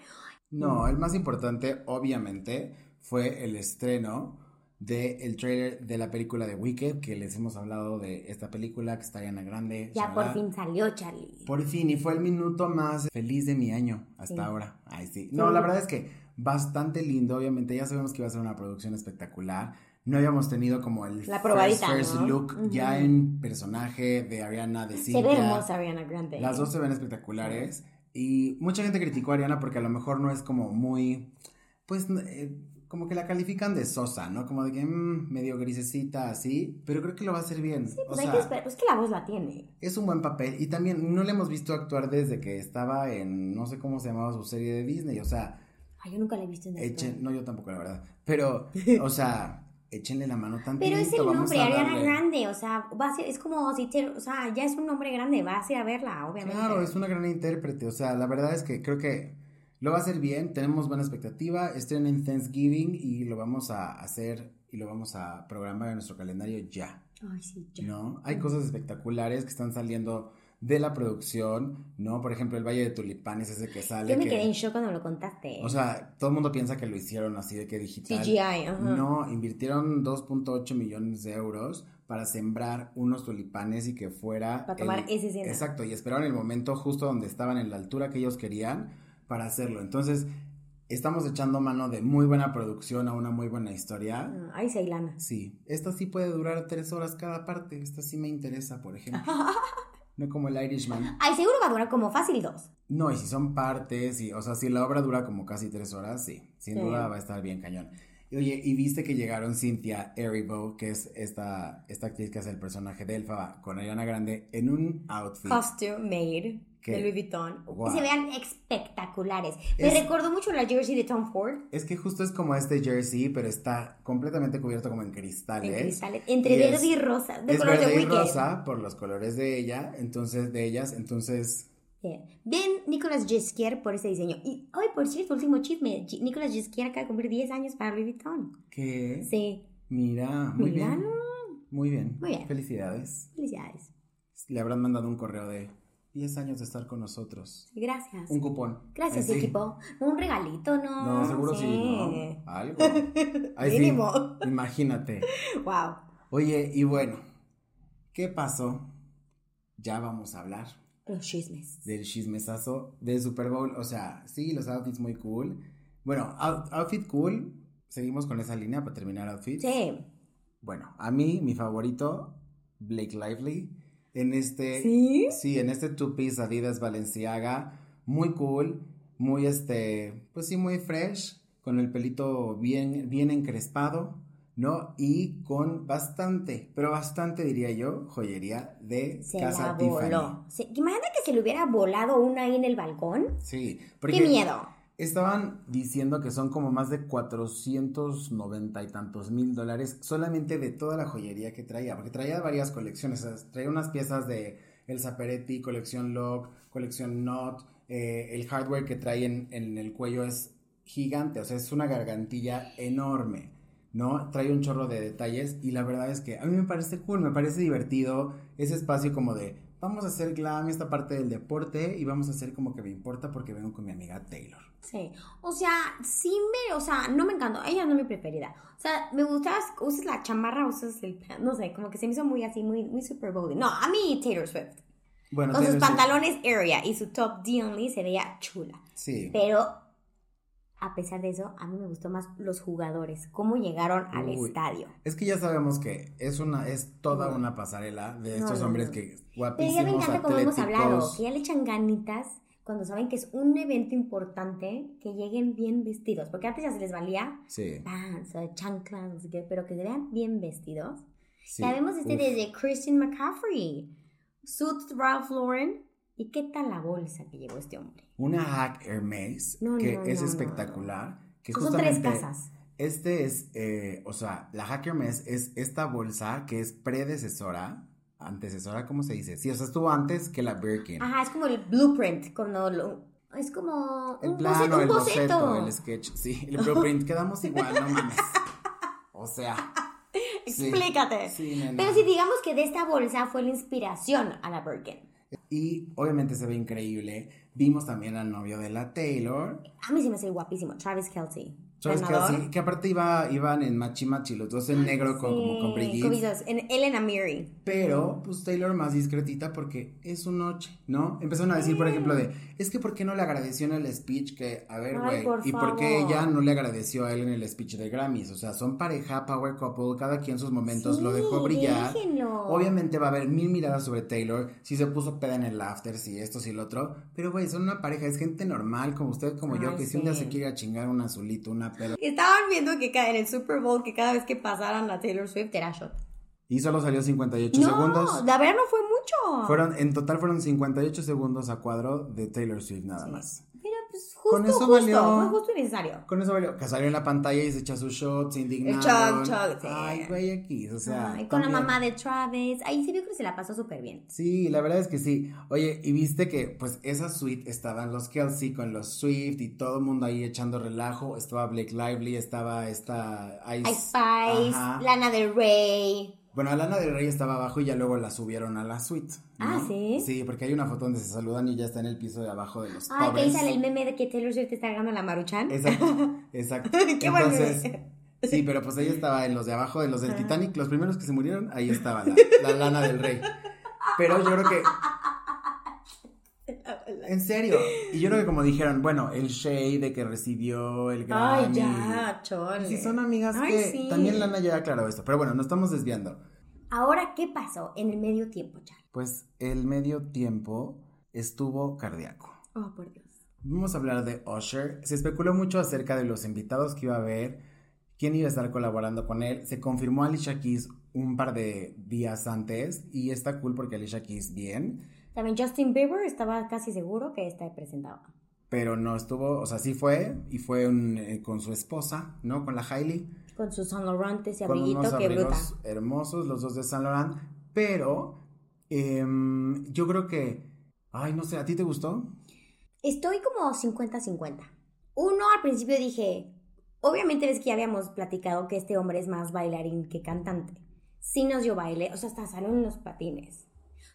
No, el más importante, obviamente, fue el estreno del el trailer de la película de Wicked, que les hemos hablado de esta película, que está Ariana Grande. Ya shalala. por fin salió, Charlie. Por fin, y fue el minuto más feliz de mi año hasta Sí. ahora. Ay, sí. No, la verdad es que bastante lindo, obviamente, ya sabemos que iba a ser una producción espectacular. No habíamos tenido como el La first, first ¿no? look ya en personaje de Ariana, de Se ve Cynthia. hermosa Ariana Grande. Las dos se ven espectaculares. Y mucha gente criticó a Ariana porque a lo mejor no es como muy. Pues eh, como que la califican de sosa, ¿no? Como de que mm, medio grisecita así. Pero creo que lo va a hacer bien. Pues o hay sea, que esperar, pues que la voz la tiene. es un buen papel. Y también no le hemos visto actuar desde que estaba en. No sé cómo se llamaba su serie de Disney. O sea, Ay, yo nunca la he visto en echen. No, yo tampoco, la verdad. Pero, o sea. Échenle la mano tantito. Pero es el vamos nombre, Ariana. Grande, o sea, va a ser, es como si te, o sea, ya es un nombre grande, vas a ir a verla, obviamente. Claro, es una gran intérprete. O sea, la verdad es que creo que lo va a hacer bien. Tenemos buena expectativa. Estrena en Thanksgiving y lo vamos a hacer y lo vamos a programar en nuestro calendario ya. Ay, sí, ya. ¿No? Hay cosas espectaculares que están saliendo de la producción, ¿no? Por ejemplo, el Valle de Tulipanes, ese que sale. Yo me que- quedé en shock cuando lo contaste. O sea, todo el mundo piensa que lo hicieron así de que digital. CGI, ajá. No, invirtieron 2.8 millones de euros para sembrar unos tulipanes y que fuera... Para tomar el- esa escena. Exacto, y esperaron el momento justo donde estaban en la altura que ellos querían para hacerlo. Entonces, estamos echando mano de muy buena producción a una muy buena historia. Ah, Ay, Ceilana. Sí, esta sí puede durar tres horas cada parte. Esta sí me interesa, por ejemplo. no como el Irishman. Ay, seguro va a durar como fácil dos. No, y si son partes, y, o sea, si la obra dura como casi tres horas, sí, sin Sí. duda va a estar bien cañón. Oye, y viste que llegaron Cynthia Erivo, que es esta, esta actriz que hace el personaje de Elfa con Ariana Grande, en un outfit. Costume made ¿Qué? de Louis Vuitton. Guau. Se vean espectaculares. Me Es- recordó mucho la jersey de Tom Ford. Es que justo es como este jersey, pero está completamente cubierto como en cristales. En cristales. Entre Y verde es- y rosa. De es color de verde y rosa por los colores de ella, entonces, de ellas, entonces, Yeah. Bien, Nicolas Gisquier por ese diseño. Y, ay, por cierto, último chisme. Nicolas Gisquier acaba de cumplir 10 años para Louis Vuitton. ¿qué? Sí. Mira, muy bien. Muy bien. Muy bien. Felicidades. Felicidades. Le habrán mandado un correo de 10 años de estar con nosotros. Gracias. Un cupón. Gracias, sí. equipo. Un regalito, ¿no? No, seguro sí, ¿no? Algo. Sí. Mínimo. Imagínate. Wow. Oye, y bueno, ¿qué pasó? Ya vamos a hablar Los chismes. del chismesazo del Super Bowl. O sea, sí, los outfits muy cool. Bueno, out- outfit cool. Seguimos con esa línea para terminar outfits. Sí. Bueno, a mí, mi favorito, Blake Lively. En este. ¿Sí? Sí, en este two piece Adidas Balenciaga. Muy cool. Muy este. Pues sí, muy fresh. Con el pelito bien, bien encrespado. ¿No? Y con bastante, pero bastante diría yo, joyería de Se Casa la Tiffany. voló. Imagínate que se le hubiera volado una ahí en el balcón. Sí, ¡Qué miedo! Estaban diciendo que son como más de 490 y tantos mil dólares solamente de toda la joyería que traía, porque traía varias colecciones, o sea, traía unas piezas de El Saperetti, colección Lock, colección Knot, eh, el hardware que trae en, en el cuello es gigante, o sea, es una gargantilla enorme, ¿no? Trae un chorro de detalles y la verdad es que a mí me parece cool, me parece divertido ese espacio como de vamos a hacer glam esta parte del deporte y vamos a hacer como que me importa porque vengo con mi amiga Taylor. Sí, o sea, sí me, o sea, no me encantó, ella no es mi preferida. O sea, me gustaba, usas la chamarra, usas el, no sé, como que se me hizo muy así, muy, muy Super Bowl. No, a mí Taylor Swift. Bueno, Con sus Swift- pantalones area y su top D only se veía chula. Sí. Pero, a pesar de eso, a mí me gustó más los jugadores, cómo llegaron al Uy. estadio. Es que ya sabemos que es una, es toda una pasarela de estos no, hombres no. que Pero guapísimos, ya me encanta como hemos hablado, que ya le echan ganitas cuando saben que es un evento importante, que lleguen bien vestidos, porque antes ya se les valía Sí, pants, chanclas, no sé qué, pero que se vean bien vestidos. sí. Ya vemos este Uf. desde Christian McCaffrey, Suits Ralph Lauren, ¿y qué tal la bolsa que llevó este hombre? Una hack Hermes No, que no, es no, espectacular. Que Son tres casas. Este es, eh, o sea, la hack Hermes es esta bolsa que es predecesora, antecesora, ¿cómo se dice? Sí, o sea, estuvo antes que la Birkin. Ajá, es como el blueprint, cuando lo- es como el un plano, boceto, un el boceto. boceto, el sketch, sí, el blueprint, quedamos igual, no mames. O sea. Explícate. Sí. Pero si digamos que de esta bolsa fue la inspiración a la Birkin. Y obviamente se ve increíble. Vimos también al novio de la Taylor, A mí se me hace guapísimo, Travis Kelsey. Travis ganador. Kelce, que aparte iba, iban en machi machi, los dos en negro con, como con Sí, cobitos, en Elena Miri. Pero, pues Taylor más discretita porque es su noche, ¿no? Empezaron a decir, por ejemplo, de, es que ¿por qué no le agradeció en el speech que, a ver, güey, y por qué ella no le agradeció a él en el speech de Grammys? O sea, son pareja, power couple, cada quien sus momentos, lo dejó Sí, brillar. déjenlo. Obviamente va a haber mil miradas sobre Taylor, si se puso peda en el after, si esto, si lo otro, pero güey, son una pareja, es gente normal, como usted, como yo, Ay, que si un día sí. se quiere chingar un azulito, una peda. Estaban viendo que en el Super Bowl que cada vez que pasaran la Taylor Swift era shot. Y solo salió 58 No, segundos. la verdad no fue mucho. Fueron, en total fueron 58 segundos a cuadro de Taylor Swift nada más. Justo, Con eso justo, valió. fue justo y necesario. Con eso valió, que salió en la pantalla y se echa sus shots, indignado. chug, chug, sí. Ay, güey, aquí, o sea. Ay, con la mamá de Travis. Ahí se vio que se la pasó súper bien. Sí, la verdad es que sí. Oye, y viste que, pues, esa suite estaban los Kelsey con los Swift y todo el mundo ahí echando relajo. Estaba Blake Lively, estaba esta Ice. Ice Spice, Ajá. Lana del Rey. Bueno, Alana del Rey estaba abajo y ya luego la subieron a la suite. ¿no? Ah, ¿sí? Sí, porque hay una foto donde se saludan y ya está en el piso de abajo de los Ay, que ahí sale el meme de que Taylor Swift está ganando la Maruchan. Exacto, exacto. Qué Entonces, sí, pero pues ella estaba en los de abajo, de los del Titanic, los primeros que se murieron, ahí estaba la, la lana del rey. Pero yo creo que, en serio, y yo creo que como dijeron, bueno, el Shea de que recibió el Grammy. Ay, ya, chole. Si son amigas Ay, que sí. también Lana ya aclaró esto, pero bueno, nos estamos desviando. Ahora, ¿qué pasó en el medio tiempo, Charlie? Pues el medio tiempo estuvo cardíaco. Oh, por Dios. Vamos a hablar de Usher. Se especuló mucho acerca de los invitados que iba a haber, quién iba a estar colaborando con él. Se confirmó a Alicia Keys un par de días antes y está cool porque Alicia Keys bien, También Justin Bieber estaba casi seguro que está presentado. pero no estuvo, o sea, sí fue y fue un, eh, con su esposa, ¿no? Con la Hailey, Con su Saint Laurent ese con abriguito, unos que bruta. hermosos, los dos de Saint Laurent, pero em, yo creo que, ay, no sé, ¿a ti te gustó? Estoy como 50-50. Uno, al principio dije, obviamente ves que ya habíamos platicado que este hombre es más bailarín que cantante. Sí nos dio baile, o sea, hasta salió en los patines.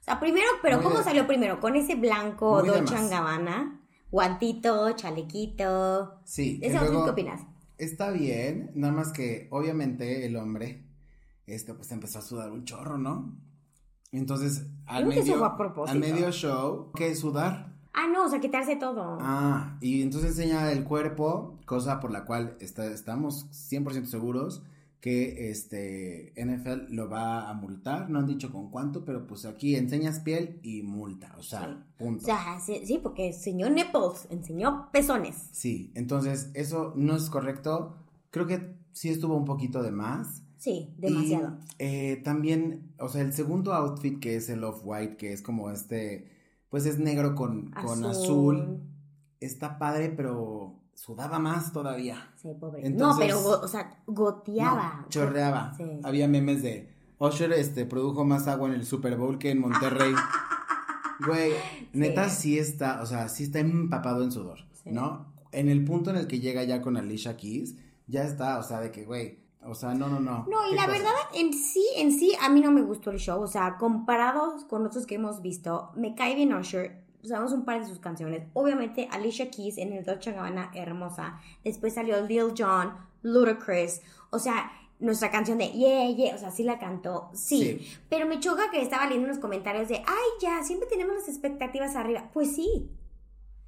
Sea, primero, pero Muy ¿cómo de- salió primero? Con ese blanco Muy Dolce. Gabbana, guantito, chalequito. Sí. Ese luego- ¿qué opinas? Está bien, nada más que obviamente el hombre, este, pues empezó a sudar un chorro, ¿no? Entonces, al Creo medio, a al medio show, ¿qué es sudar? Ah, no, o sea, quitarse todo. Ah, y entonces enseña el cuerpo, cosa por la cual está- estamos 100% seguros que este NFL lo va a multar, no han dicho con cuánto, pero pues aquí enseñas piel y multa, o sea, Sí. punto. O sea, sí, sí, porque enseñó nipples, enseñó pezones. Sí, entonces eso no es correcto, creo que sí estuvo un poquito de más. Sí, demasiado. Y, eh, también, o sea, el segundo outfit que es el off-white, que es como este, pues es negro con con azul. está padre, pero sudaba más todavía. Sí, pobre. Entonces- no, pero, o sea, goteaba. No, chorreaba. Sí. Había memes de Usher este, produjo más agua en el Super Bowl que en Monterrey. Güey, neta sí está, o sea, sí está empapado en sudor, Sí. ¿no? En el punto en el que llega ya con Alicia Keys, ya está, o sea, de que, güey, O sea, no, no, no. No, y ¿Qué la cosa? verdad, en sí, en sí, a mí no me gustó el show. O sea, comparados con otros que hemos visto, me cae bien Usher. Usamos un par de sus canciones. Obviamente, Alicia Keys en el Dolce Gabbana, hermosa. Después salió Lil Jon, Ludacris. O sea, nuestra canción de Yeah, Yeah. O sea, sí la cantó. Sí. Sí. Pero me choca que estaba leyendo unos comentarios de Ay, ya, siempre tenemos las expectativas arriba. Pues sí.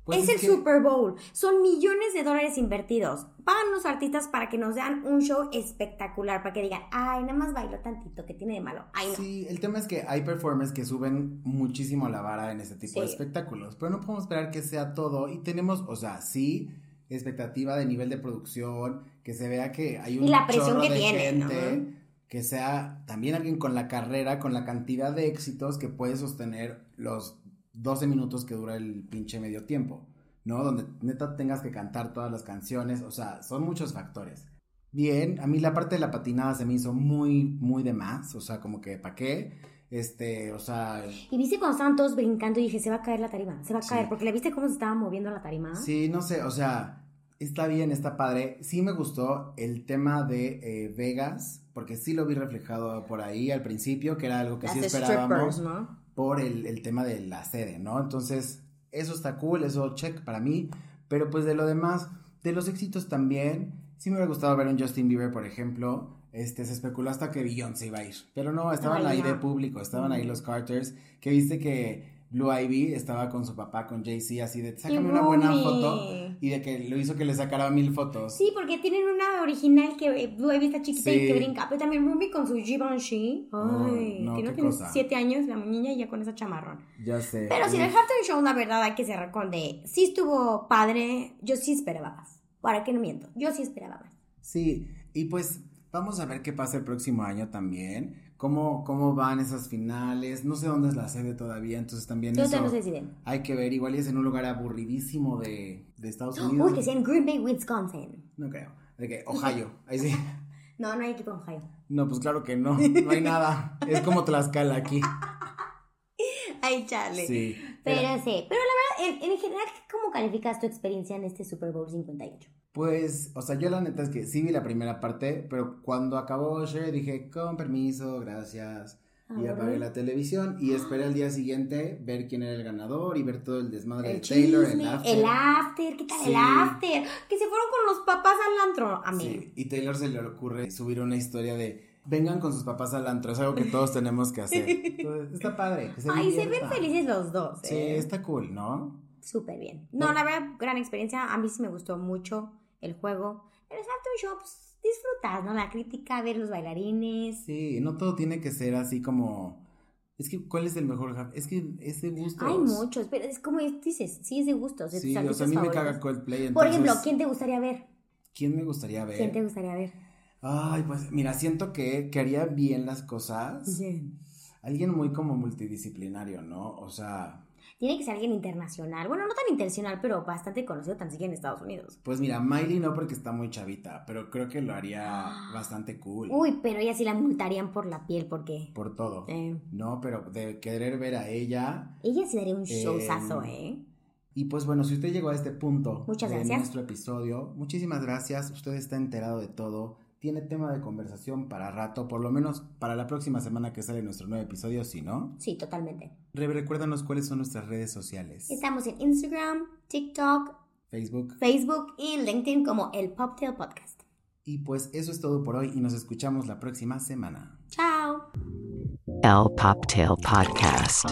Pues es, el que- Super Bowl. Son millones de dólares invertidos. Pagan los artistas para que nos den un show espectacular. Para que digan, ay, nada más bailó tantito, que tiene de malo? Ay, no. Sí, el tema es que hay performers que suben muchísimo la vara en este tipo de Sí. espectáculos, pero no podemos esperar que sea todo y tenemos, o sea, sí, expectativa de nivel de producción, que se vea que hay un Y la presión que de tiene, que sea también alguien con la carrera, con la cantidad de éxitos que puede sostener los 12 minutos que dura el pinche medio tiempo, ¿no? Donde neta tengas que cantar todas las canciones, o sea, son muchos factores. Bien, a mí la parte de la patinada se me hizo muy, muy de más, o sea, como que, ¿para qué? Este, o sea, Y viste cuando estaban todos brincando y dije, se va a caer la tarima, se va a Sí. caer. Porque le viste cómo se estaba moviendo la tarima. sí, no sé, o sea, está bien, está padre. Sí me gustó el tema de eh, Vegas, porque sí lo vi reflejado por ahí al principio, que era algo que Las sí esperábamos ¿no? Por el, el tema de la sede, ¿no? Entonces, eso está cool, eso check para mí, pero pues de lo demás, de los éxitos también, sí me hubiera gustado ver un Justin Bieber, por ejemplo, este, se especuló hasta que Beyoncé iba a ir, pero no, estaban ahí de público, estaban ahí los Carters, que viste que Blue Ivy estaba con su papá, con Jay-Z, así de, sácame una buena foto, y de que lo hizo que le sacara mil fotos. Sí, porque tienen una original que eh, Blue Ivy está chiquita y Sí. que brinca. Pero también Ruby con su Givenchy. Ay, no, que no qué tiene cosa. siete años la niña y ya con esa chamarrón. Ya sé. Pero si en el halftime show, la verdad, hay que cerrar con de. Sí estuvo padre, yo sí esperaba más. ¿Para qué no miento? Yo sí esperaba más. Sí, y pues vamos a ver qué pasa el próximo año también. Cómo, cómo van esas finales. No sé dónde es la sede todavía, entonces también Yo eso no sé si den. hay que ver. Igual es en un lugar aburridísimo de, de Estados Unidos. Uy, que sea en Green Bay, Wisconsin. No creo. De que Ohio. Ahí sí. No, no hay equipo en Ohio. No, pues claro que no. No hay nada. Es como Tlaxcala aquí. Ay, chale. Sí. Pero sí. Pero la verdad, en, en general, ¿cómo calificas tu experiencia en este Super Bowl 58? Pues, o sea, yo la neta es que sí vi la primera parte, pero cuando acabó Usher dije, con permiso, gracias. Y Ah, apagué ¿verdad? la televisión y esperé al día siguiente ver quién era el ganador y ver todo el desmadre El de Taylor, chisme, el after. el after, ¿qué tal Sí. el after? Que se fueron con los papás al antro, a mí. Sí, y Taylor se le ocurre subir una historia de vengan con sus papás al antro, es algo que todos tenemos que hacer. Entonces, está padre. Que se Ay, se ven felices los dos, Sí, ¿eh? está cool, ¿no? Súper bien. No, la verdad, gran experiencia. A mí sí me gustó mucho el juego. En el halftime show, pues, disfrutas, ¿no? La crítica, ver los bailarines. Sí, no todo tiene que ser así como... Es que, ¿cuál es el mejor? Es que es de gustos. Hay muchos, pero es como dices, sí es de gustos. de Sí, o sea, a mí me caga. Coldplay. Por ejemplo, ¿quién te gustaría ver? ¿quién me gustaría ver? ¿Quién te gustaría ver? Ay, pues mira, siento que, que haría bien las cosas. Alguien muy como multidisciplinario, ¿no? O sea, Tiene que ser alguien internacional. Bueno, no tan internacional, pero bastante conocido tan siquiera en Estados Unidos. pues mira, Miley no porque está muy chavita, pero creo que lo haría bastante cool. Uy, pero ella sí la multarían por la piel, porque Por todo. eh, No, pero de querer ver a ella. ella sí daría un Eh, showzazo, ¿eh? Y pues bueno, si usted llegó a este punto Muchas de gracias. nuestro episodio, muchísimas gracias. Usted está enterado de todo. Tiene tema de conversación para rato, por lo menos para la próxima semana que sale nuestro nuevo episodio, si no. Sí, totalmente. Re- recuérdanos cuáles son nuestras redes sociales. Estamos en Instagram, TikTok, Facebook. Facebook y LinkedIn como el Poptail Podcast. Y pues eso es todo por hoy y nos escuchamos la próxima semana. Chao. El Poptail Podcast.